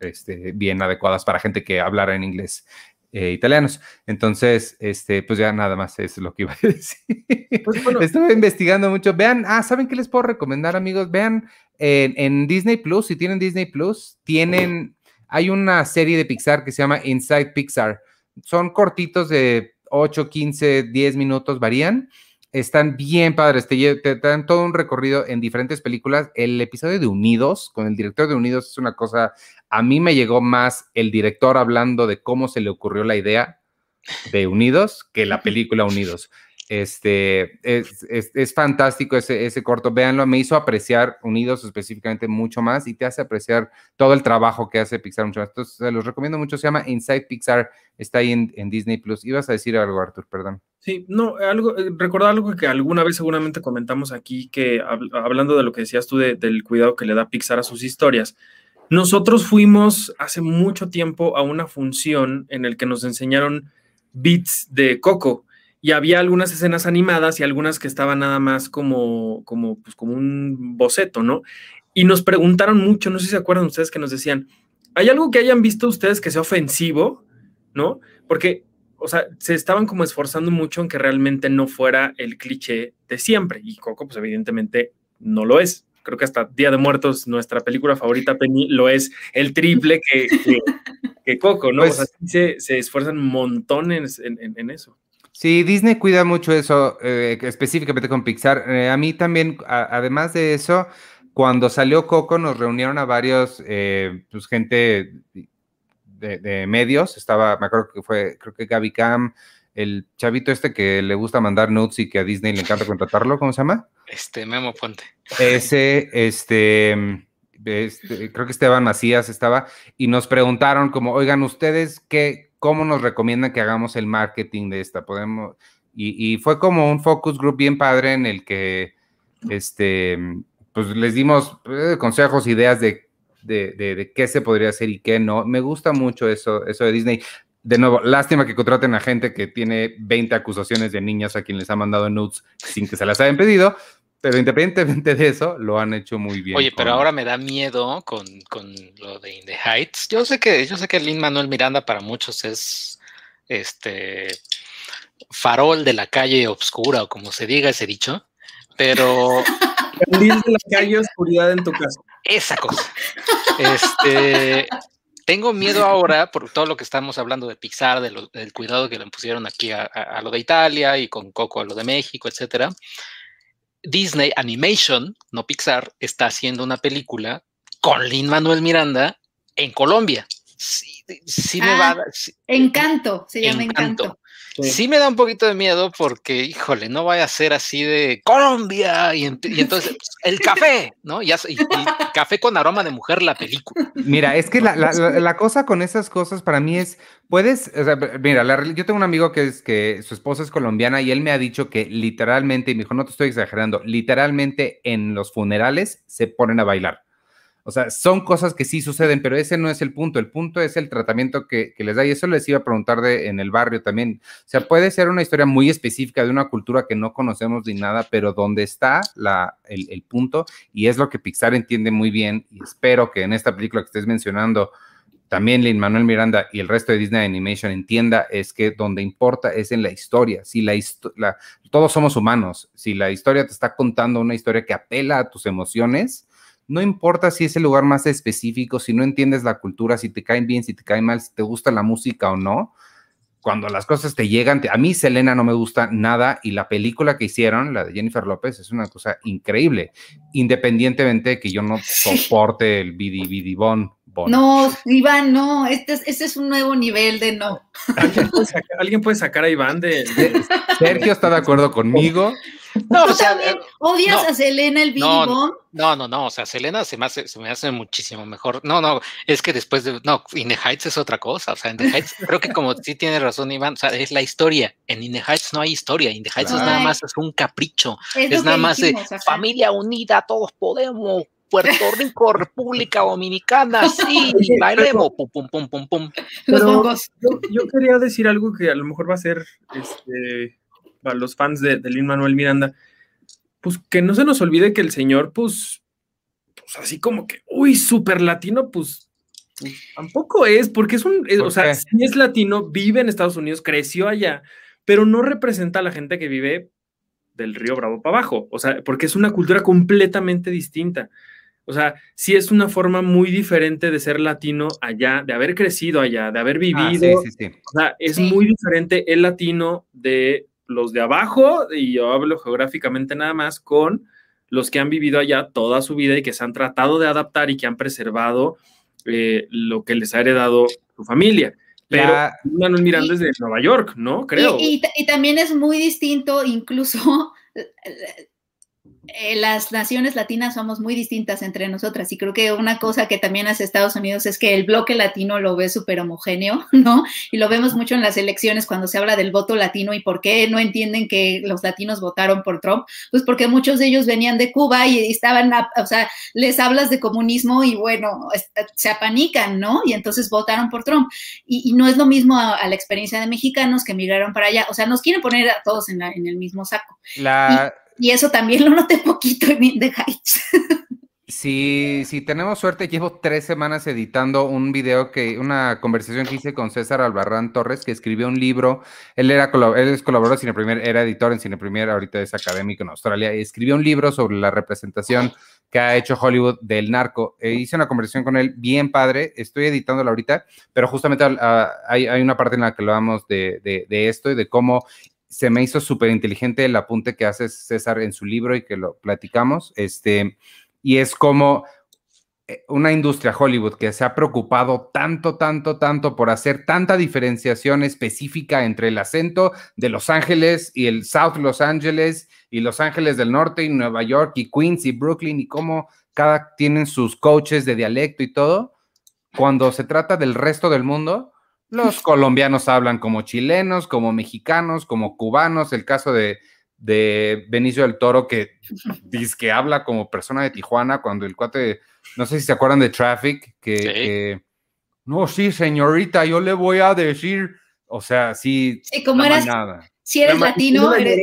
este, bien adecuadas para gente que hablara en inglés eh, italianos. Entonces, este, pues ya nada más es lo que iba a decir. Pues Estuve investigando mucho. Vean, ah, ¿saben qué les puedo recomendar, amigos? Vean en, Disney Plus, si tienen Disney Plus, tienen, hay una serie de Pixar que se llama Inside Pixar. Son cortitos de 8, 15, 10 minutos, varían están bien padres, te, te, dan todo un recorrido en diferentes películas. El episodio de Unidos, con el director de Unidos, es una cosa, a mí me llegó más el director hablando de cómo se le ocurrió la idea de Unidos que la película Unidos. Este, es, fantástico ese, ese, corto, véanlo, me hizo apreciar Unidos específicamente mucho más y te hace apreciar todo el trabajo que hace Pixar mucho más. Entonces, se los recomiendo mucho, se llama Inside Pixar, está ahí en, Disney Plus. Ibas a decir algo, Arthur, perdón. Sí, no, algo, eh, recordar algo que alguna vez seguramente comentamos aquí, que hablando de lo que decías tú del cuidado que le da Pixar a sus historias. Nosotros fuimos hace mucho tiempo a una función en el que nos enseñaron beats de Coco y había algunas escenas animadas y algunas que estaban nada más como, como, pues como un boceto, ¿no? Y nos preguntaron mucho, no sé si se acuerdan ustedes que nos decían, ¿hay algo que hayan visto ustedes que sea ofensivo? ¿No? Porque, o sea, se estaban como esforzando mucho en que realmente no fuera el cliché de siempre. Y Coco, pues evidentemente no lo es. Creo que hasta Día de Muertos, nuestra película favorita, Penny, lo es el triple que, que, Coco, ¿no? o sea, pues se, se esfuerzan montones en, en eso. Sí, Disney cuida mucho eso, eh, específicamente con Pixar. Eh, a mí también, además de eso, cuando salió Coco nos reunieron a varios, eh, pues gente de, medios, estaba, me acuerdo que fue, creo que Gaby Cam, el chavito este que le gusta mandar notes y que a Disney le encanta contratarlo, ¿cómo se llama? Este, Memo Ponte. Ese, este, este, creo que Esteban Macías estaba, y nos preguntaron como, oigan, ustedes, qué, ¿cómo nos recomiendan que hagamos el marketing de esta? Podemos, y, fue como un focus group bien padre en el que, este, pues les dimos eh, consejos, ideas de, de, qué se podría hacer y qué no. Me gusta mucho eso, eso de Disney. De nuevo, lástima que contraten a gente que tiene 20 acusaciones de niñas a quien les ha mandado nudes sin que se las hayan pedido, pero independientemente de eso, lo han hecho muy bien. Oye, pero ahora me da miedo con, con, lo de In the Heights. Yo sé que, yo sé que Lin Manuel Miranda para muchos es este farol de la calle oscura, o como se diga ese dicho, pero. de la calle oscuridad en tu casa. Esa cosa. Este, tengo miedo ahora por todo lo que estamos hablando de Pixar, del cuidado que le pusieron aquí a, lo de Italia y con Coco a lo de México, etcétera. Disney Animation, no Pixar, está haciendo una película con Lin Manuel Miranda en Colombia. Sí, sí me va ah, Encanto, se llama Encanto. Sí. me da un poquito de miedo porque, híjole, no vaya a ser así de Colombia y, entonces el café, ¿no? Y, café con aroma de mujer, la película. Mira, es que la, cosa con esas cosas para mí es, puedes, o sea, mira, yo tengo un amigo que es que su esposa es colombiana y él me ha dicho que literalmente, y me dijo, no te estoy exagerando, literalmente en los funerales se ponen a bailar. O sea, son cosas que sí suceden, pero ese no es el punto. El punto es el tratamiento que, les da. Y eso les iba a preguntar de, en el barrio también. O sea, puede ser una historia muy específica de una cultura que no conocemos ni nada, pero donde está la, el, punto, y es lo que Pixar entiende muy bien, y espero que en esta película que estés mencionando, también Lin Manuel Miranda y el resto de Disney Animation entienda es que donde importa es en la historia. Si la, la todos somos humanos, si la historia te está contando una historia que apela a tus emociones, no importa si es el lugar más específico, si no entiendes la cultura, si te caen bien, si te caen mal, si te gusta la música o no, cuando las cosas te llegan, a mí Selena no me gusta nada y la película que hicieron, la de Jennifer López, es una cosa increíble, independientemente de que yo no soporte el bidi bidi bon. No, Iván, no, este es, este es un nuevo nivel de no. ¿Alguien puede sacar, a Iván de... Sergio está de acuerdo conmigo. No, o sea, odias a Selena el no, no, no, no, o sea, Selena se me, hace, se me hace muchísimo mejor. No, no, es que después de, no, In the Heights es otra cosa, o sea, In the Heights, creo que como sí tiene razón Iván, o sea, es la historia. En In the Heights no hay historia, In the Heights es nada más, es un capricho, es, nada más de familia unida, todos podemos, Puerto Rico, República Dominicana, sí, bailemos, pum, pum, pum, pum, pum. yo, yo, quería decir algo que a lo mejor va a ser, este, para los fans de, de Lin Manuel Miranda, pues que no se nos olvide que el señor, pues, pues así como que, uy, súper latino, pues, pues, tampoco es, porque es un, o sea, si es latino, vive en Estados Unidos, creció allá, pero no representa a la gente que vive del río Bravo para abajo, o sea, porque es una cultura completamente distinta. O sea, sí es una forma muy diferente de ser latino allá, de haber crecido allá, de haber ah, vivido. sí, sí, sí. O sea, es muy diferente el latino de los de abajo, y yo hablo geográficamente nada más, con los que han vivido allá toda su vida y que se han tratado de adaptar y que han preservado eh, lo que les ha heredado su familia. Pero Manuel Miranda es de Nueva York, ¿no? Creo. y, también es muy distinto, incluso eh, las naciones latinas somos muy distintas entre nosotras y creo que una cosa que también hace Estados Unidos es que el bloque latino lo ve súper homogéneo, ¿no? Y lo vemos mucho en las elecciones cuando se habla del voto latino y por qué no entienden que los latinos votaron por Trump, pues porque muchos de ellos venían de Cuba y estaban, o sea, les hablas de comunismo y bueno, se apanican, ¿no? Y entonces votaron por Trump. Y, no es lo mismo a, la experiencia de mexicanos que emigraron para allá, o sea, nos quieren poner a todos en, el mismo saco. La... eso también lo noté poquito en the Heights. Sí, sí, tenemos suerte. Llevo tres semanas editando un video que, una conversación que hice con César Albarrán Torres, que escribió un libro. Él era él es colaborador de Cine Premier, era editor en Cine Premier, ahorita es académico en Australia. Y escribió un libro sobre la representación que ha hecho Hollywood del narco. E hice una conversación con él bien padre. Estoy editándola ahorita, pero justamente ah, hay, una parte en la que hablamos de, de, de esto y de cómo se me hizo súper inteligente el apunte que hace César en su libro y que lo platicamos. Este, y es como eh, una industria Hollywood que se ha preocupado tanto, tanto, tanto por hacer tanta diferenciación específica entre el acento de Los Ángeles y el South Los Ángeles y Los Ángeles del Norte y Nueva York y Queens y Brooklyn y cómo cada tienen sus coaches de dialecto y todo. Cuando se trata del resto del mundo, los colombianos hablan como chilenos, como mexicanos, como cubanos. El caso de, de Benicio del Toro que dice que habla como persona de Tijuana cuando el cuate no sé si se acuerdan de Traffic, que, no, sí, señorita, yo le voy a decir, o sea, sí, sí como eras, nada. si eres latino, eres...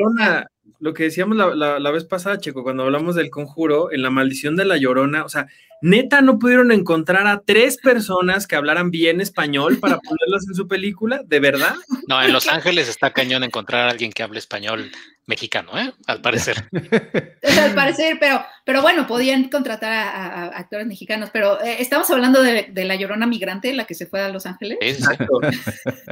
lo que decíamos la, la, vez pasada, Checo, cuando hablamos del conjuro, en la maldición de la llorona, o sea, neta no pudieron encontrar a tres personas que hablaran bien español para ponerlas en su película, ¿de verdad? No, en Los Ángeles está cañón encontrar a alguien que hable español mexicano, ¿eh? Al parecer. al parecer, pero, pero bueno, podían contratar a, actores mexicanos, pero eh, estamos hablando de, la llorona migrante, la que se fue a Los Ángeles. Exacto.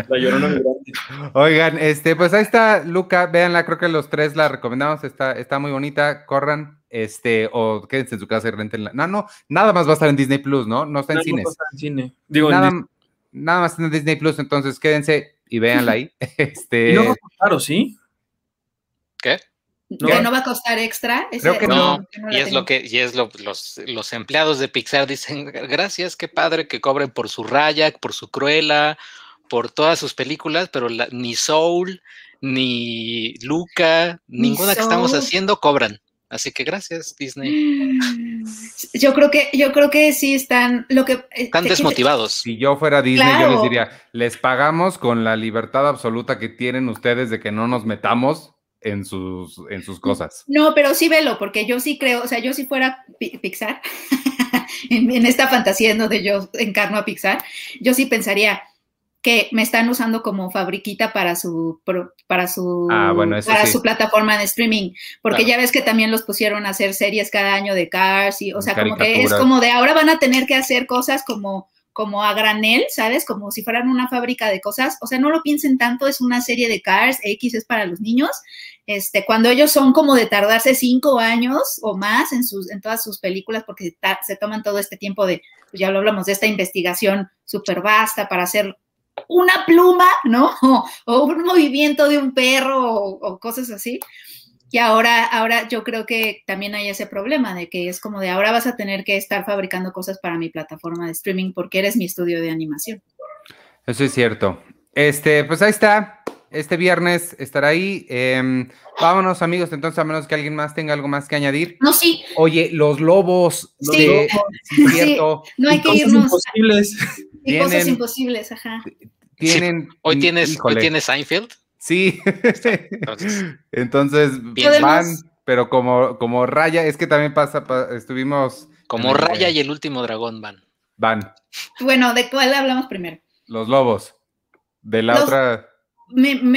la llorona migrante. Oigan, este, pues ahí está Luca, véanla, creo que los tres la recomendamos, está, está muy bonita, corran, este, o quédense en su casa y rentenla. No, no, nada más va a estar en Disney Plus, ¿no? No está en cines. No está en cine. Digo, nada, nada más en Disney Plus, entonces quédense y véanla ahí. Este. no claro, ¿sí? ¿Qué? No, no va a costar extra. Creo que no. y es lo que, y es lo, los, los empleados de Pixar dicen, gracias, qué padre que cobren por su Raya, por su Cruella, por todas sus películas, pero ni Soul, ni Luca, ninguna que estamos haciendo cobran. Así que gracias, Disney. Yo creo que, yo creo que sí están, lo que... Eh, están desmotivados. Si yo fuera Disney, yo les diría, les pagamos con la libertad absoluta que tienen ustedes de que no nos metamos en sus, en sus cosas. No, pero sí velo, porque yo sí creo, o sea, yo si fuera Pixar, en, esta fantasía en donde yo encarno a Pixar, yo sí pensaría que me están usando como fabriquita para su para su ah, para su plataforma de streaming, porque ya ves que también los pusieron a hacer series cada año de Cars y o sea, como que es como de ahora van a tener que hacer cosas como como a granel, ¿sabes? Como si fueran una fábrica de cosas. O sea, no lo piensen tanto, es una serie de Cars, X es para los niños. Este, cuando ellos son como de tardarse cinco años o más en, sus, en todas sus películas, porque se toman todo este tiempo de, pues ya lo hablamos, de esta investigación súper vasta para hacer una pluma, ¿no? O, un movimiento de un perro o cosas así. Y ahora, ahora yo creo que también hay ese problema de que es como de ahora vas a tener que estar fabricando cosas para mi plataforma de streaming porque eres mi estudio de animación. Eso es cierto. Este, pues ahí está. Este viernes estará ahí. Em, vámonos, amigos. Entonces, a menos que alguien más tenga algo más que añadir. No, sí. Oye, los lobos. Sí, cierto. no hay que irnos. Imposibles. Y cosas imposibles, ajá. Tienen. Hoy tienes, hoy tienes Seinfeld. Sí. Entonces, van, pero como, como Raya, es que también pasa, estuvimos. Como Raya y el último dragón van. Van. Bueno, ¿de cuál hablamos primero? Los lobos. De la otra.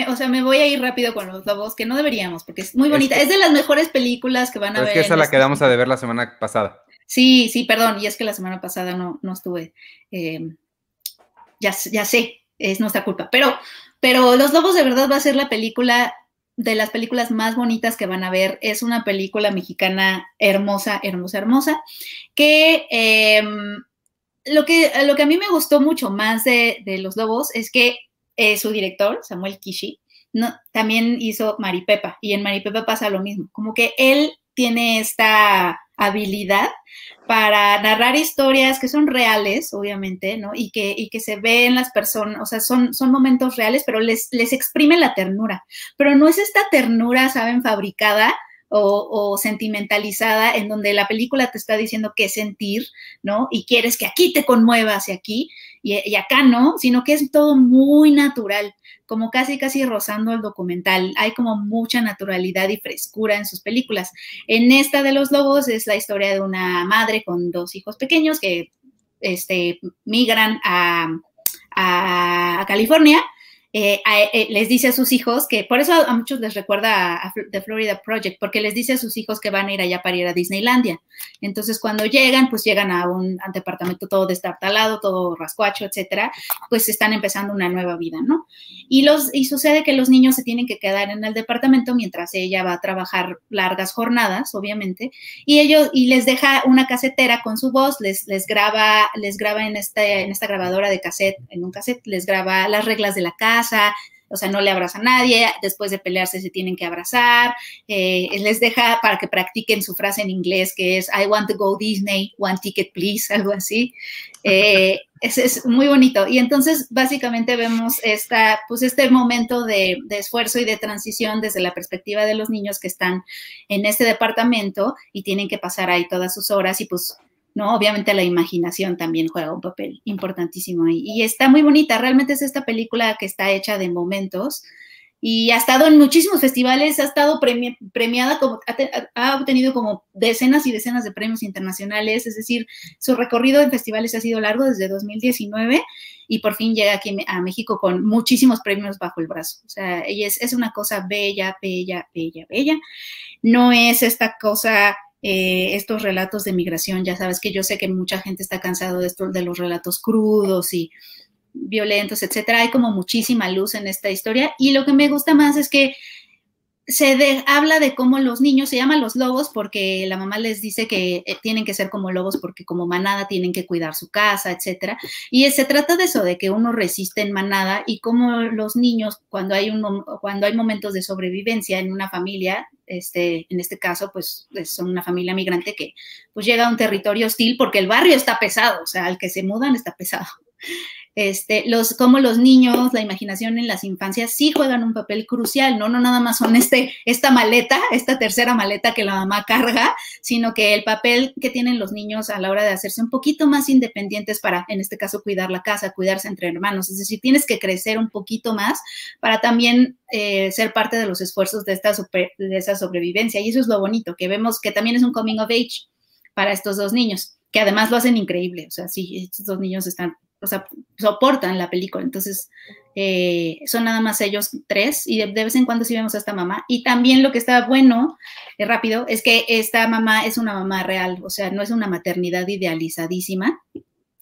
o sea, me voy a ir rápido con los lobos, que no deberíamos, porque es muy bonita. Es, de las mejores películas que van a ver. Es que esa la este quedamos a de ver la semana pasada. Sí, sí, perdón. Y es que la semana pasada no, no estuve. Eh, ya, sé, es nuestra culpa. Pero pero Los Lobos de verdad va a ser la película de las películas más bonitas que van a ver. Es una película mexicana hermosa, hermosa, hermosa, que em, lo, que, lo que a mí me gustó mucho más de, Los Lobos es que eh, su director, Samuel Kishi, no, también hizo Maripepa y en Maripepa pasa lo mismo, como que él tiene esta habilidad para narrar historias que son reales, obviamente, ¿no? Y que, y que se ve en las personas, o sea, son, son momentos reales, pero les, les exprime la ternura. Pero no es esta ternura, ¿saben?, fabricada o, sentimentalizada en donde la película te está diciendo qué sentir, ¿no? Y quieres que aquí te conmuevas y aquí, y, acá no, sino que es todo muy natural, como casi, casi rozando el documental. Hay como mucha naturalidad y frescura en sus películas. En esta de los lobos es la historia de una madre con dos hijos pequeños que este, migran a, a California eh, eh, les dice a sus hijos que, por eso a, muchos les recuerda a, The Florida Project, porque les dice a sus hijos que van a ir allá para ir a Disneylandia. Entonces, cuando llegan, pues llegan a un departamento todo destartalado, todo rascuacho, etcétera, pues están empezando una nueva vida, ¿no? Y, los, y sucede que los niños se tienen que quedar en el departamento mientras ella va a trabajar largas jornadas, obviamente, y ellos, y les deja una casetera con su voz, les, graba, les graba en esta, en esta grabadora de cassette, en un cassette, les graba las reglas de la casa, o sea, no le abraza a nadie, después de pelearse se tienen que abrazar, eh, les deja para que practiquen su frase en inglés que es I want to go Disney, one ticket please, algo así. Eh, es, muy bonito. Y entonces básicamente vemos esta, pues este momento de, de, esfuerzo y de transición desde la perspectiva de los niños que están en este departamento y tienen que pasar ahí todas sus horas y pues ¿no? Obviamente la imaginación también juega un papel importantísimo ahí. Y está muy bonita, realmente es esta película que está hecha de momentos y ha estado en muchísimos festivales, ha estado premiada, como, ha, obtenido como decenas y decenas de premios internacionales, es decir, su recorrido en festivales ha sido largo desde 2019 y por fin llega aquí a México con muchísimos premios bajo el brazo. O sea, ella es, es una cosa bella, bella, bella, bella. No es esta cosa eh, estos relatos de migración. Ya sabes que yo sé que mucha gente está cansado de, esto, de los relatos crudos y violentos, etcétera. Hay como muchísima luz en esta historia y lo que me gusta más es que se habla de cómo los niños se llaman los lobos porque la mamá les dice que eh, tienen que ser como lobos porque como manada tienen que cuidar su casa, etcétera. Y se trata de eso, de que uno resiste en manada y cómo los niños cuando hay un cuando hay momentos de sobrevivencia en una familia, este, en este caso, pues son una familia migrante que pues llega a un territorio hostil porque el barrio está pesado, o sea, al que se mudan está pesado este, los, como los niños, la imaginación en las infancias sí juegan un papel crucial, ¿no? No nada más son este, esta maleta, esta tercera maleta que la mamá carga, sino que el papel que tienen los niños a la hora de hacerse un poquito más independientes para, en este caso, cuidar la casa, cuidarse entre hermanos. Es decir, tienes que crecer un poquito más para también eh, ser parte de los esfuerzos de esta, de esa sobrevivencia. Y eso es lo bonito, que vemos que también es un coming of age para estos dos niños que además lo hacen increíble. O sea, sí, estos dos niños están o sea, soportan la película. Entonces, eh, son nada más ellos tres y de, vez en cuando sí vemos a esta mamá. Y también lo que está bueno, eh, rápido, es que esta mamá es una mamá real, o sea, no es una maternidad idealizadísima.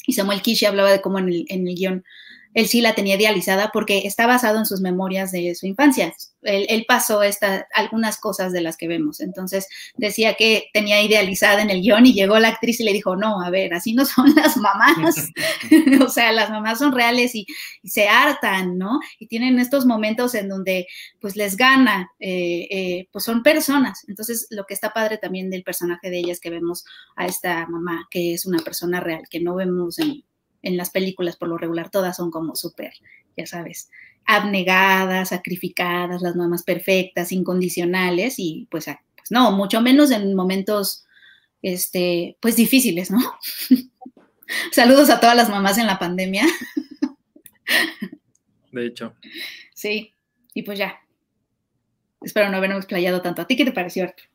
Y Samuel Kishi hablaba de cómo en el, en el guion él sí la tenía idealizada porque está basado en sus memorias de su infancia. Él, pasó esta, algunas cosas de las que vemos. Entonces decía que tenía idealizada en el guion y llegó la actriz y le dijo, no, a ver, así no son las mamás. o sea, las mamás son reales y, se hartan, ¿no? Y tienen estos momentos en donde pues les gana, eh, eh, pues son personas. Entonces lo que está padre también del personaje de ella es que vemos a esta mamá que es una persona real, que no vemos en en las películas por lo regular todas son como súper, ya sabes, abnegadas, sacrificadas, las mamás perfectas, incondicionales y pues, pues, no, mucho menos en momentos, este, pues difíciles, ¿no? Saludos a todas las mamás en la pandemia. De hecho. Sí, y pues ya. Espero no habernos explayado tanto. ¿A ti qué te pareció, Arthur?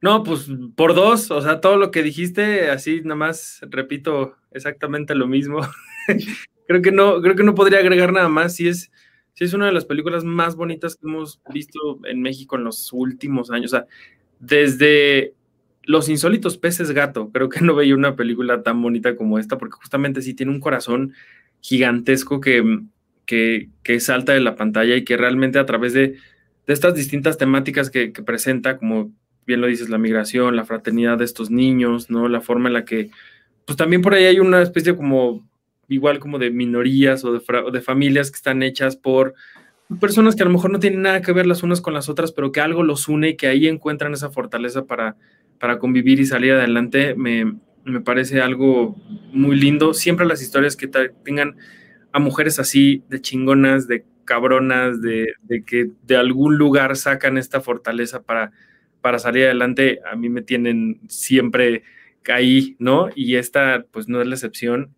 No, pues por dos, o sea, todo lo que dijiste, así nada más repito exactamente lo mismo. creo que no, creo que no podría agregar nada más. Si es, si es una de las películas más bonitas que hemos visto en México en los últimos años. O sea, desde Los insólitos peces gato, creo que no veía una película tan bonita como esta, porque justamente sí tiene un corazón gigantesco que, que, que salta de la pantalla y que realmente a través de, de estas distintas temáticas que, presenta, como bien lo dices, la migración, la fraternidad de estos niños, ¿no? La forma en la que, pues también por ahí hay una especie como, igual como de minorías o de, de familias que están hechas por personas que a lo mejor no tienen nada que ver las unas con las otras, pero que algo los une y que ahí encuentran esa fortaleza para, para convivir y salir adelante, me, me parece algo muy lindo. Siempre las historias que tengan a mujeres así, de chingonas, de cabronas, de, de, que de algún lugar sacan esta fortaleza para para salir adelante a mí me tienen siempre ahí, ¿no? Y esta pues no es la excepción.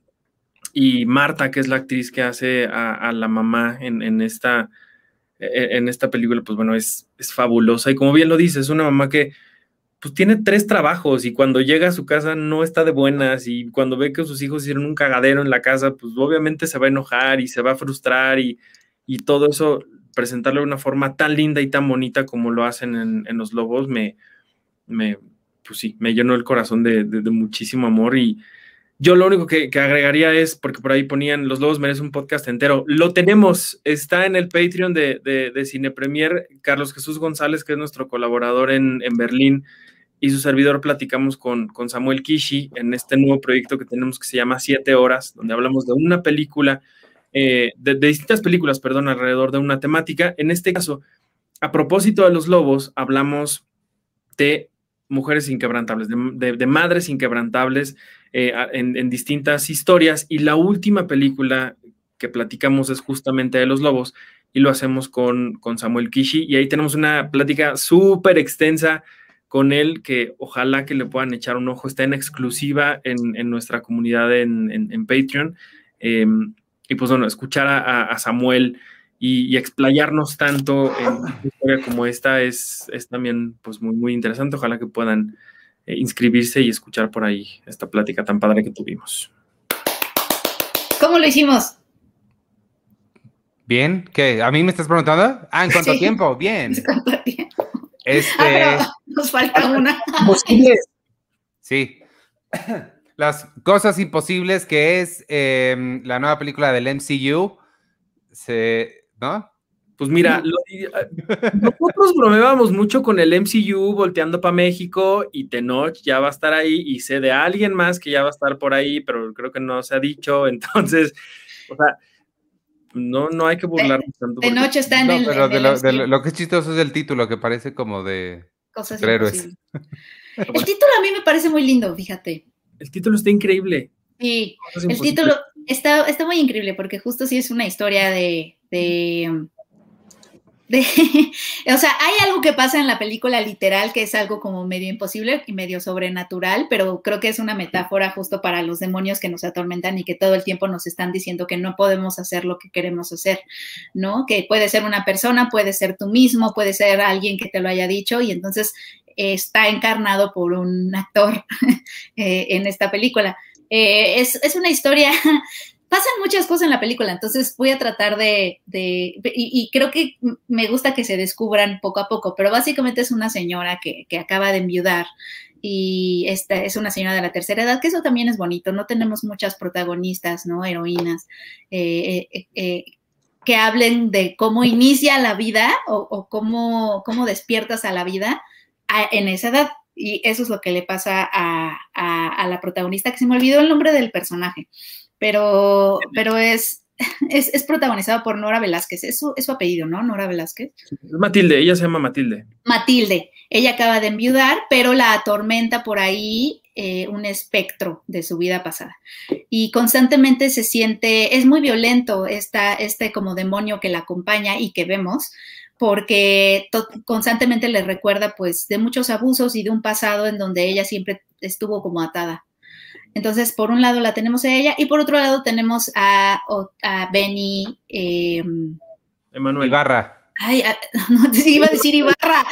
Y Marta, que es la actriz que hace a, la mamá en, esta, e, en esta película, pues bueno, es, es fabulosa. Y como bien lo dice, es una mamá que pues tiene tres trabajos y cuando llega a su casa no está de buenas y cuando ve que sus hijos hicieron un cagadero en la casa, pues obviamente se va a enojar y se va a frustrar y, y todo eso, presentarlo de una forma tan linda y tan bonita como lo hacen en, Los Lobos, me, me, pues sí, me llenó el corazón de, muchísimo amor y yo lo único que, agregaría es, porque por ahí ponían Los Lobos merecen un podcast entero, lo tenemos, está en el Patreon de, de, Cine Premier, Carlos Jesús González, que es nuestro colaborador en, en Berlín, y su servidor platicamos con, con, Samuel Kishi en este nuevo proyecto que tenemos que se llama Siete Horas, donde hablamos de una película, eh, de, distintas películas, perdón, alrededor de una temática. En este caso, a propósito de los lobos, hablamos de mujeres inquebrantables, de, madres inquebrantables eh, en, distintas historias. Y la última película que platicamos es justamente de los lobos y lo hacemos con, con Samuel Kishi. Y ahí tenemos una plática súper extensa con él, que ojalá que le puedan echar un ojo. Está en exclusiva en, nuestra comunidad en, Patreon. Em, y pues bueno, escuchar a, Samuel y, explayarnos tanto en una historia como esta es, es, también pues muy, muy interesante. Ojalá que puedan eh, inscribirse y escuchar por ahí esta plática tan padre que tuvimos. ¿Cómo lo hicimos? Bien, ¿qué? ¿A mí me estás preguntando? Ah, ¿en cuánto tiempo? Bien. ¿Cuánto tiempo? Este, ah, nos falta una. Sí. Las cosas imposibles que es em, la nueva película del MCU. Se, ¿No? Pues mira, nosotros bromeábamos mucho con el MCU volteando para México y Tenoch ya va a estar ahí y sé de alguien más que ya va a estar por ahí, pero creo que no se ha dicho. Entonces, o sea, no, no hay que burlarnos tanto. De noche está en el. Pero de, lo, que es chistoso es el título, que parece como de. Cosas El título a mí me parece muy lindo, fíjate. El título está increíble. Sí, el título está, muy increíble porque justo sí es una historia de, de o sea, hay algo que pasa en la película literal que es algo como medio imposible y medio sobrenatural, pero creo que es una metáfora justo para los demonios que nos atormentan y que todo el tiempo nos están diciendo que no podemos hacer lo que queremos hacer, ¿no? Que puede ser una persona, puede ser tú mismo, puede ser alguien que te lo haya dicho y entonces está encarnado por un actor eh, en esta película. Eh, es, es, una historia pasan muchas cosas en la película, entonces voy a tratar de, y, creo que me gusta que se descubran poco a poco, pero básicamente es una señora que, acaba de enviudar y esta es una señora de la tercera edad, que eso también es bonito, no tenemos muchas protagonistas, ¿no? Heroínas. Eh, eh, que hablen de cómo inicia la vida o, cómo, cómo, despiertas a la vida en esa edad. Y eso es lo que le pasa a, a, la protagonista, que se me olvidó el nombre del personaje pero, pero es, es, protagonizada por Nora Velázquez. Es su, es su apellido, ¿no? Nora Velázquez. Matilde, ella se llama Matilde. Matilde. Ella acaba de enviudar, pero la atormenta por ahí eh, un espectro de su vida pasada. Y constantemente se siente, es muy violento esta, este como demonio que la acompaña y que vemos, porque constantemente le recuerda pues de muchos abusos y de un pasado en donde ella siempre estuvo como atada entonces, por un lado la tenemos a ella y por otro lado tenemos a, a Benny. Eh, Emanuel Ibarra. Ay, no, iba a decir Ibarra.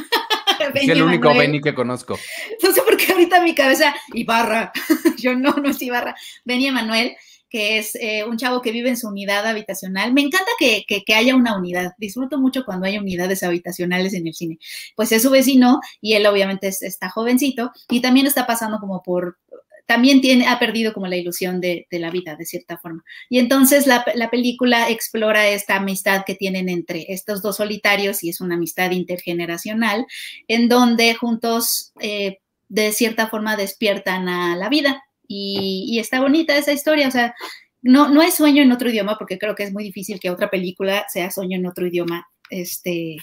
es el único Benny que conozco. No sé por qué ahorita mi cabeza, Ibarra. Yo no, no es Ibarra. Benny Emanuel, que es eh, un chavo que vive en su unidad habitacional. Me encanta que, que, haya una unidad. Disfruto mucho cuando hay unidades habitacionales en el cine. Pues es su vecino y él obviamente está jovencito y también está pasando como por también tiene, ha perdido como la ilusión de, la vida, de cierta forma. Y entonces la, película explora esta amistad que tienen entre estos dos solitarios y es una amistad intergeneracional, en donde juntos, eh, de cierta forma, despiertan a la vida. Y, está bonita esa historia, o sea, no, no es sueño en otro idioma, porque creo que es muy difícil que otra película sea sueño en otro idioma, este,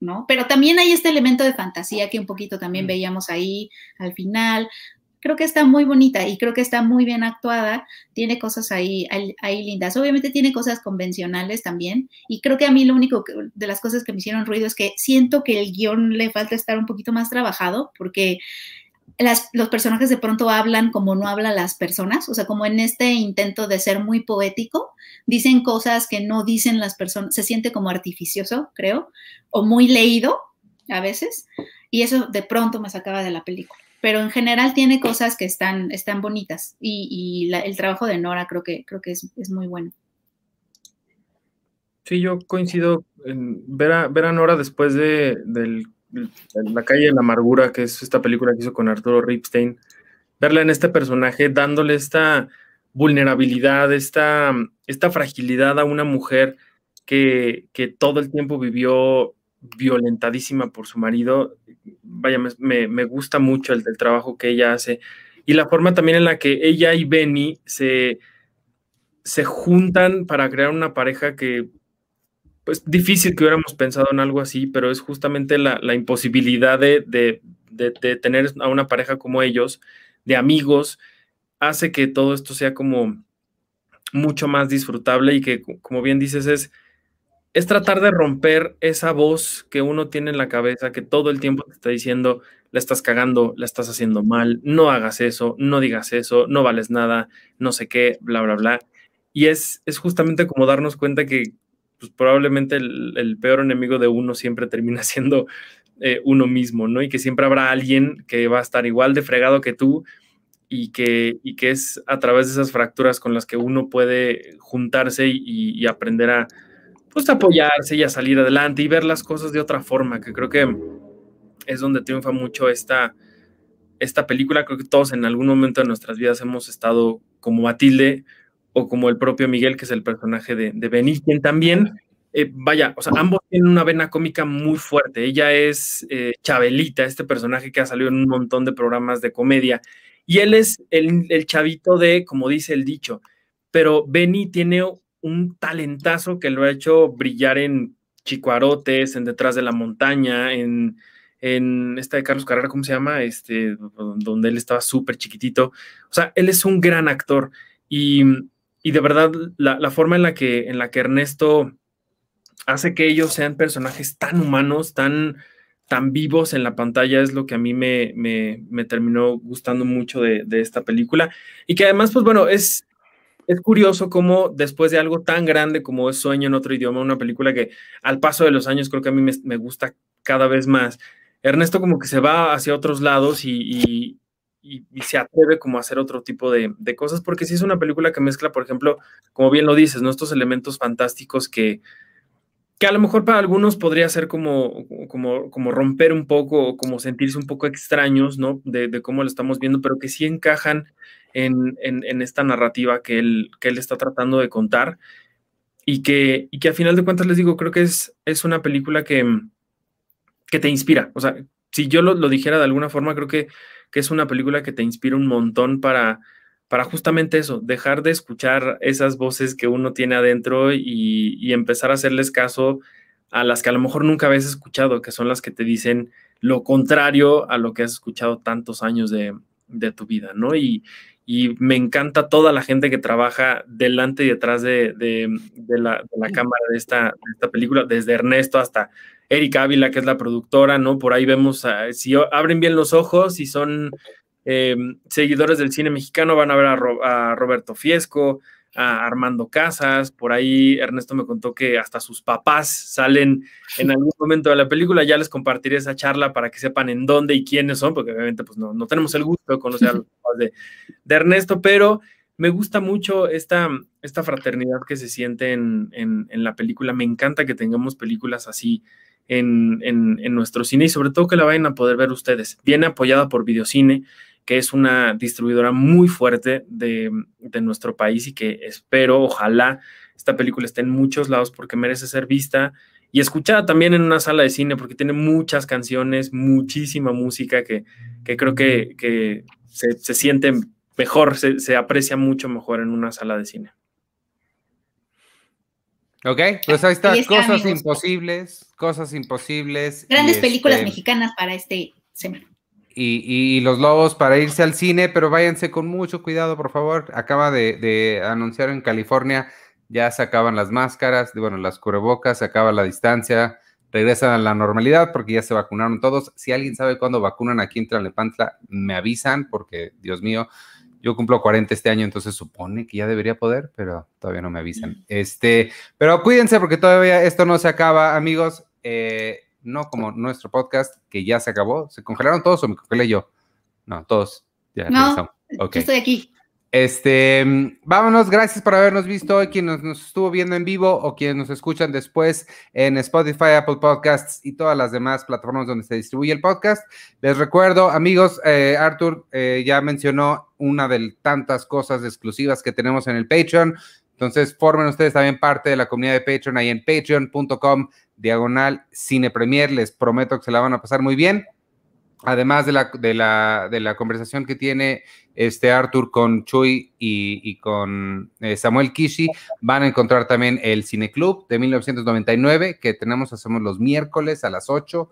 ¿no? Pero también hay este elemento de fantasía que un poquito también mm. veíamos ahí al final creo que está muy bonita y creo que está muy bien actuada, tiene cosas ahí, ahí, lindas. Obviamente tiene cosas convencionales también y creo que a mí lo único de las cosas que me hicieron ruido es que siento que el guion le falta estar un poquito más trabajado porque los personajes de pronto hablan como no hablan las personas, o sea, como en este intento de ser muy poético, dicen cosas que no dicen las personas, se siente como artificioso, creo, o muy leído a veces, y eso de pronto me sacaba de la película pero en general tiene cosas que están, están bonitas y, el trabajo de Nora creo que, creo que es, muy bueno. Sí, yo coincido en ver a, ver a Nora después de, La calle de la amargura, que es esta película que hizo con Arturo Ripstein, verla en este personaje dándole esta vulnerabilidad, esta, esta fragilidad a una mujer que, que todo el tiempo vivió violentadísima por su marido. Vaya, me, me gusta mucho el, el, trabajo que ella hace y la forma también en la que ella y Benny se, se juntan para crear una pareja que, pues difícil que hubiéramos pensado en algo así, pero es justamente la, la imposibilidad de, de, de, de, tener a una pareja como ellos, de amigos, hace que todo esto sea como mucho más disfrutable y que, como bien dices, es es tratar de romper esa voz que uno tiene en la cabeza, que todo el tiempo te está diciendo, la estás cagando, la estás haciendo mal, no hagas eso, no digas eso, no vales nada, no sé qué, bla, bla, bla. Y es, es justamente como darnos cuenta que pues, probablemente el, peor enemigo de uno siempre termina siendo eh, uno mismo, ¿no? Y que siempre habrá alguien que va a estar igual de fregado que tú y que, y que es a través de esas fracturas con las que uno puede juntarse y, y aprender a pues apoyarse y a salir adelante y ver las cosas de otra forma, que creo que es donde triunfa mucho esta, esta película. Creo que todos en algún momento de nuestras vidas hemos estado como Matilde o como el propio Miguel, que es el personaje de, de Benny, quien también, eh, vaya, o sea, ambos tienen una vena cómica muy fuerte. Ella es eh, Chabelita, este personaje que ha salido en un montón de programas de comedia, y él es el, el chavito de, como dice el dicho, pero Benny tiene un talentazo que lo ha hecho brillar en Chicuarotes, en Detrás de la Montaña, en, en esta de Carlos Carrera, ¿cómo se llama? Este, donde él estaba súper chiquitito. O sea, él es un gran actor y, y de verdad la, forma en la, que, en la que Ernesto hace que ellos sean personajes tan humanos, tan, tan vivos en la pantalla es lo que a mí me, me, terminó gustando mucho de, de, esta película. Y que además, pues bueno, es, es curioso cómo después de algo tan grande como es Sueño en otro idioma, una película que al paso de los años creo que a mí me, gusta cada vez más, Ernesto como que se va hacia otros lados y, y, se atreve como a hacer otro tipo de, de, cosas, porque sí es una película que mezcla, por ejemplo, como bien lo dices, estos elementos fantásticos que, que a lo mejor para algunos podría ser como, como, como romper un poco o como sentirse un poco extraños, ¿no? De, cómo lo estamos viendo, pero que sí encajan en, en, esta narrativa que él, que él está tratando de contar y que, y que a final de cuentas les digo, creo que es, es una película que, que te inspira. O sea, si yo lo dijera de alguna forma, creo que, que, es una película que te inspira un montón para, para justamente eso, dejar de escuchar esas voces que uno tiene adentro y, y empezar a hacerles caso a las que a lo mejor nunca habías escuchado, que son las que te dicen lo contrario a lo que has escuchado tantos años de, de tu vida, ¿no? Y, y me encanta toda la gente que trabaja delante y detrás de, de, de, la, de la, cámara de esta, de esta, película, desde Ernesto hasta Erika Ávila, que es la productora, ¿no? Por ahí vemos, a, si abren bien los ojos y son eh, seguidores del cine mexicano, van a ver a, Ro, a Roberto Fiesco, a Armando Casas, por ahí Ernesto me contó que hasta sus papás salen en algún momento de la película, ya les compartiré esa charla para que sepan en dónde y quiénes son, porque obviamente pues no, no tenemos el gusto de conocer a los papás de, de, Ernesto, pero me gusta mucho esta, esta fraternidad que se siente en, en, en, la película, me encanta que tengamos películas así en, en nuestro cine y sobre todo que la vayan a poder ver ustedes, viene apoyada por Videocine, que es una distribuidora muy fuerte de, de, nuestro país y que espero, ojalá, esta película esté en muchos lados porque merece ser vista y escuchada también en una sala de cine porque tiene muchas canciones, muchísima música que, que creo que, que se, se, siente mejor, se, se, aprecia mucho mejor en una sala de cine. Ok, pues ahí está, está cosas amigos. imposibles, cosas imposibles. Grandes películas este... mexicanas para este semana. Y, y, los lobos para irse al cine, pero váyanse con mucho cuidado, por favor. Acaba de, de, anunciar en California, ya se acaban las máscaras, bueno, las cubrebocas, se acaba la distancia, regresan a la normalidad porque ya se vacunaron todos. Si alguien sabe cuándo vacunan aquí en Tlalnepantla, me avisan, porque, Dios mío, yo cumplo 40 este año, entonces supone que ya debería poder, pero todavía no me avisan. Este, pero cuídense porque todavía esto no se acaba, amigos. Eh, no como nuestro podcast, que ya se acabó. ¿Se congelaron todos o me congelé yo? No, todos. Ya no, yo estoy aquí. Este, vámonos, gracias por habernos visto hoy, quien nos, estuvo viendo en vivo o quienes nos escuchan después en Spotify, Apple Podcasts y todas las demás plataformas donde se distribuye el podcast. Les recuerdo, amigos, eh, Arthur eh, ya mencionó una de tantas cosas exclusivas que tenemos en el Patreon. Entonces, formen ustedes también parte de la comunidad de Patreon ahí en patreon.com diagonal cine premier. Les prometo que se la van a pasar muy bien además de la, de la, de la conversación que tiene este Arthur con Chuy y, con eh, Samuel Kishi, van a encontrar también el Cine Club de 1999 que tenemos, hacemos los miércoles a las 8.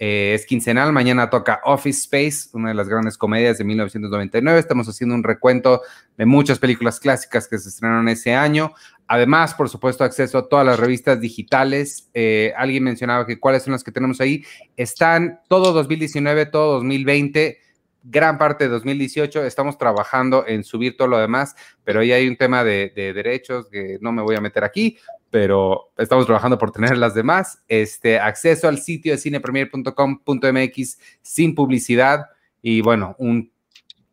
Eh, es quincenal, mañana toca Office Space, una de las grandes comedias de 1999. Estamos haciendo un recuento de muchas películas clásicas que se estrenaron ese año. Además, por supuesto, acceso a todas las revistas digitales. Eh, alguien mencionaba que cuáles son las que tenemos ahí. Están todo 2019, todo 2020, gran parte de 2018. Estamos trabajando en subir todo lo demás, pero ahí hay un tema de, derechos que no me voy a meter aquí, pero estamos trabajando por tener las demás. Este, acceso al sitio de cinepremier.com.mx sin publicidad y bueno, un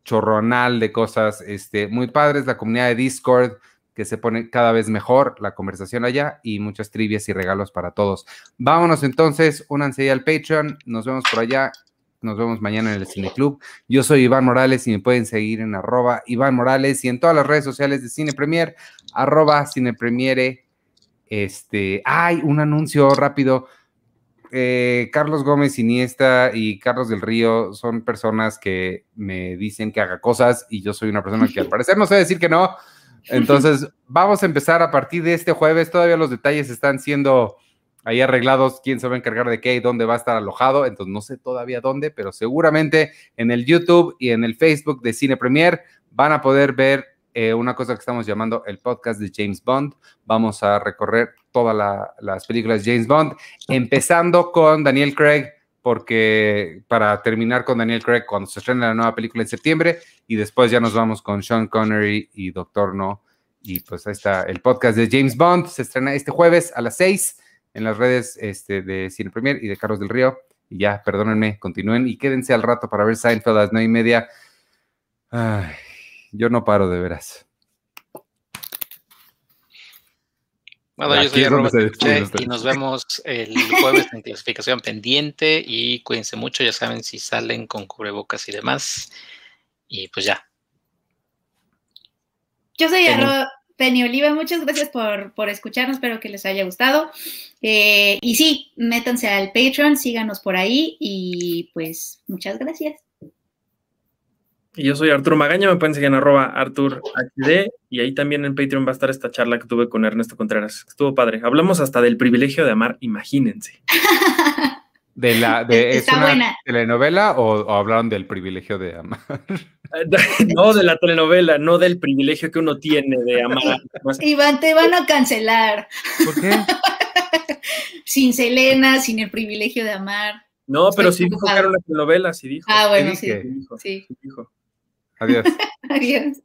chorronal de cosas este, muy padres. La comunidad de Discord que se pone cada vez mejor la conversación allá y muchas trivias y regalos para todos. Vámonos entonces, únanse ya al Patreon, nos vemos por allá, nos vemos mañana en el Cine Club. Yo soy Iván Morales y me pueden seguir en arroba Iván Morales y en todas las redes sociales de Cine Premier, arroba Cine Premiere. Este, hay un anuncio rápido. Eh, Carlos Gómez Iniesta y Carlos del Río son personas que me dicen que haga cosas y yo soy una persona que al parecer no sé decir que no. Entonces, vamos a empezar a partir de este jueves. Todavía los detalles están siendo ahí arreglados, quién se va a encargar de qué y dónde va a estar alojado. Entonces, no sé todavía dónde, pero seguramente en el YouTube y en el Facebook de Cine Premier van a poder ver eh, una cosa que estamos llamando el podcast de James Bond. Vamos a recorrer todas las películas de James Bond, empezando con Daniel Craig porque para terminar con Daniel Craig cuando se estrena la nueva película en septiembre y después ya nos vamos con Sean Connery y Doctor No. Y pues ahí está el podcast de James Bond, se estrena este jueves a las 6 en las redes este, de Cine Premier y de Carlos del Río. Y ya, perdónenme, continúen y quédense al rato para ver Seinfeld a las 9 y media. yo no paro de veras. Bueno, yo soy y nos vemos el jueves en clasificación pendiente y cuídense mucho, ya saben si salen con cubrebocas y demás. Y pues ya. Yo soy Penny, Oliva, muchas gracias por, por, escucharnos, espero que les haya gustado. Eh, y sí, métanse al Patreon, síganos por ahí y pues muchas gracias. Y yo soy Arturo Magaña, me pueden seguir en arroba Artur HD y ahí también en Patreon va a estar esta charla que tuve con Ernesto Contreras. Estuvo padre. Hablamos hasta del privilegio de amar, imagínense. De la, de, ¿Es una telenovela o, hablaron del privilegio de amar? No, de la telenovela, no del privilegio que uno tiene de amar. Iván, te van a cancelar. ¿Por qué? sin Selena, sin el privilegio de amar. No, pero sí dijo que era una telenovela, sí dijo. Ah, bueno, sí. sí. Adiós. Adiós.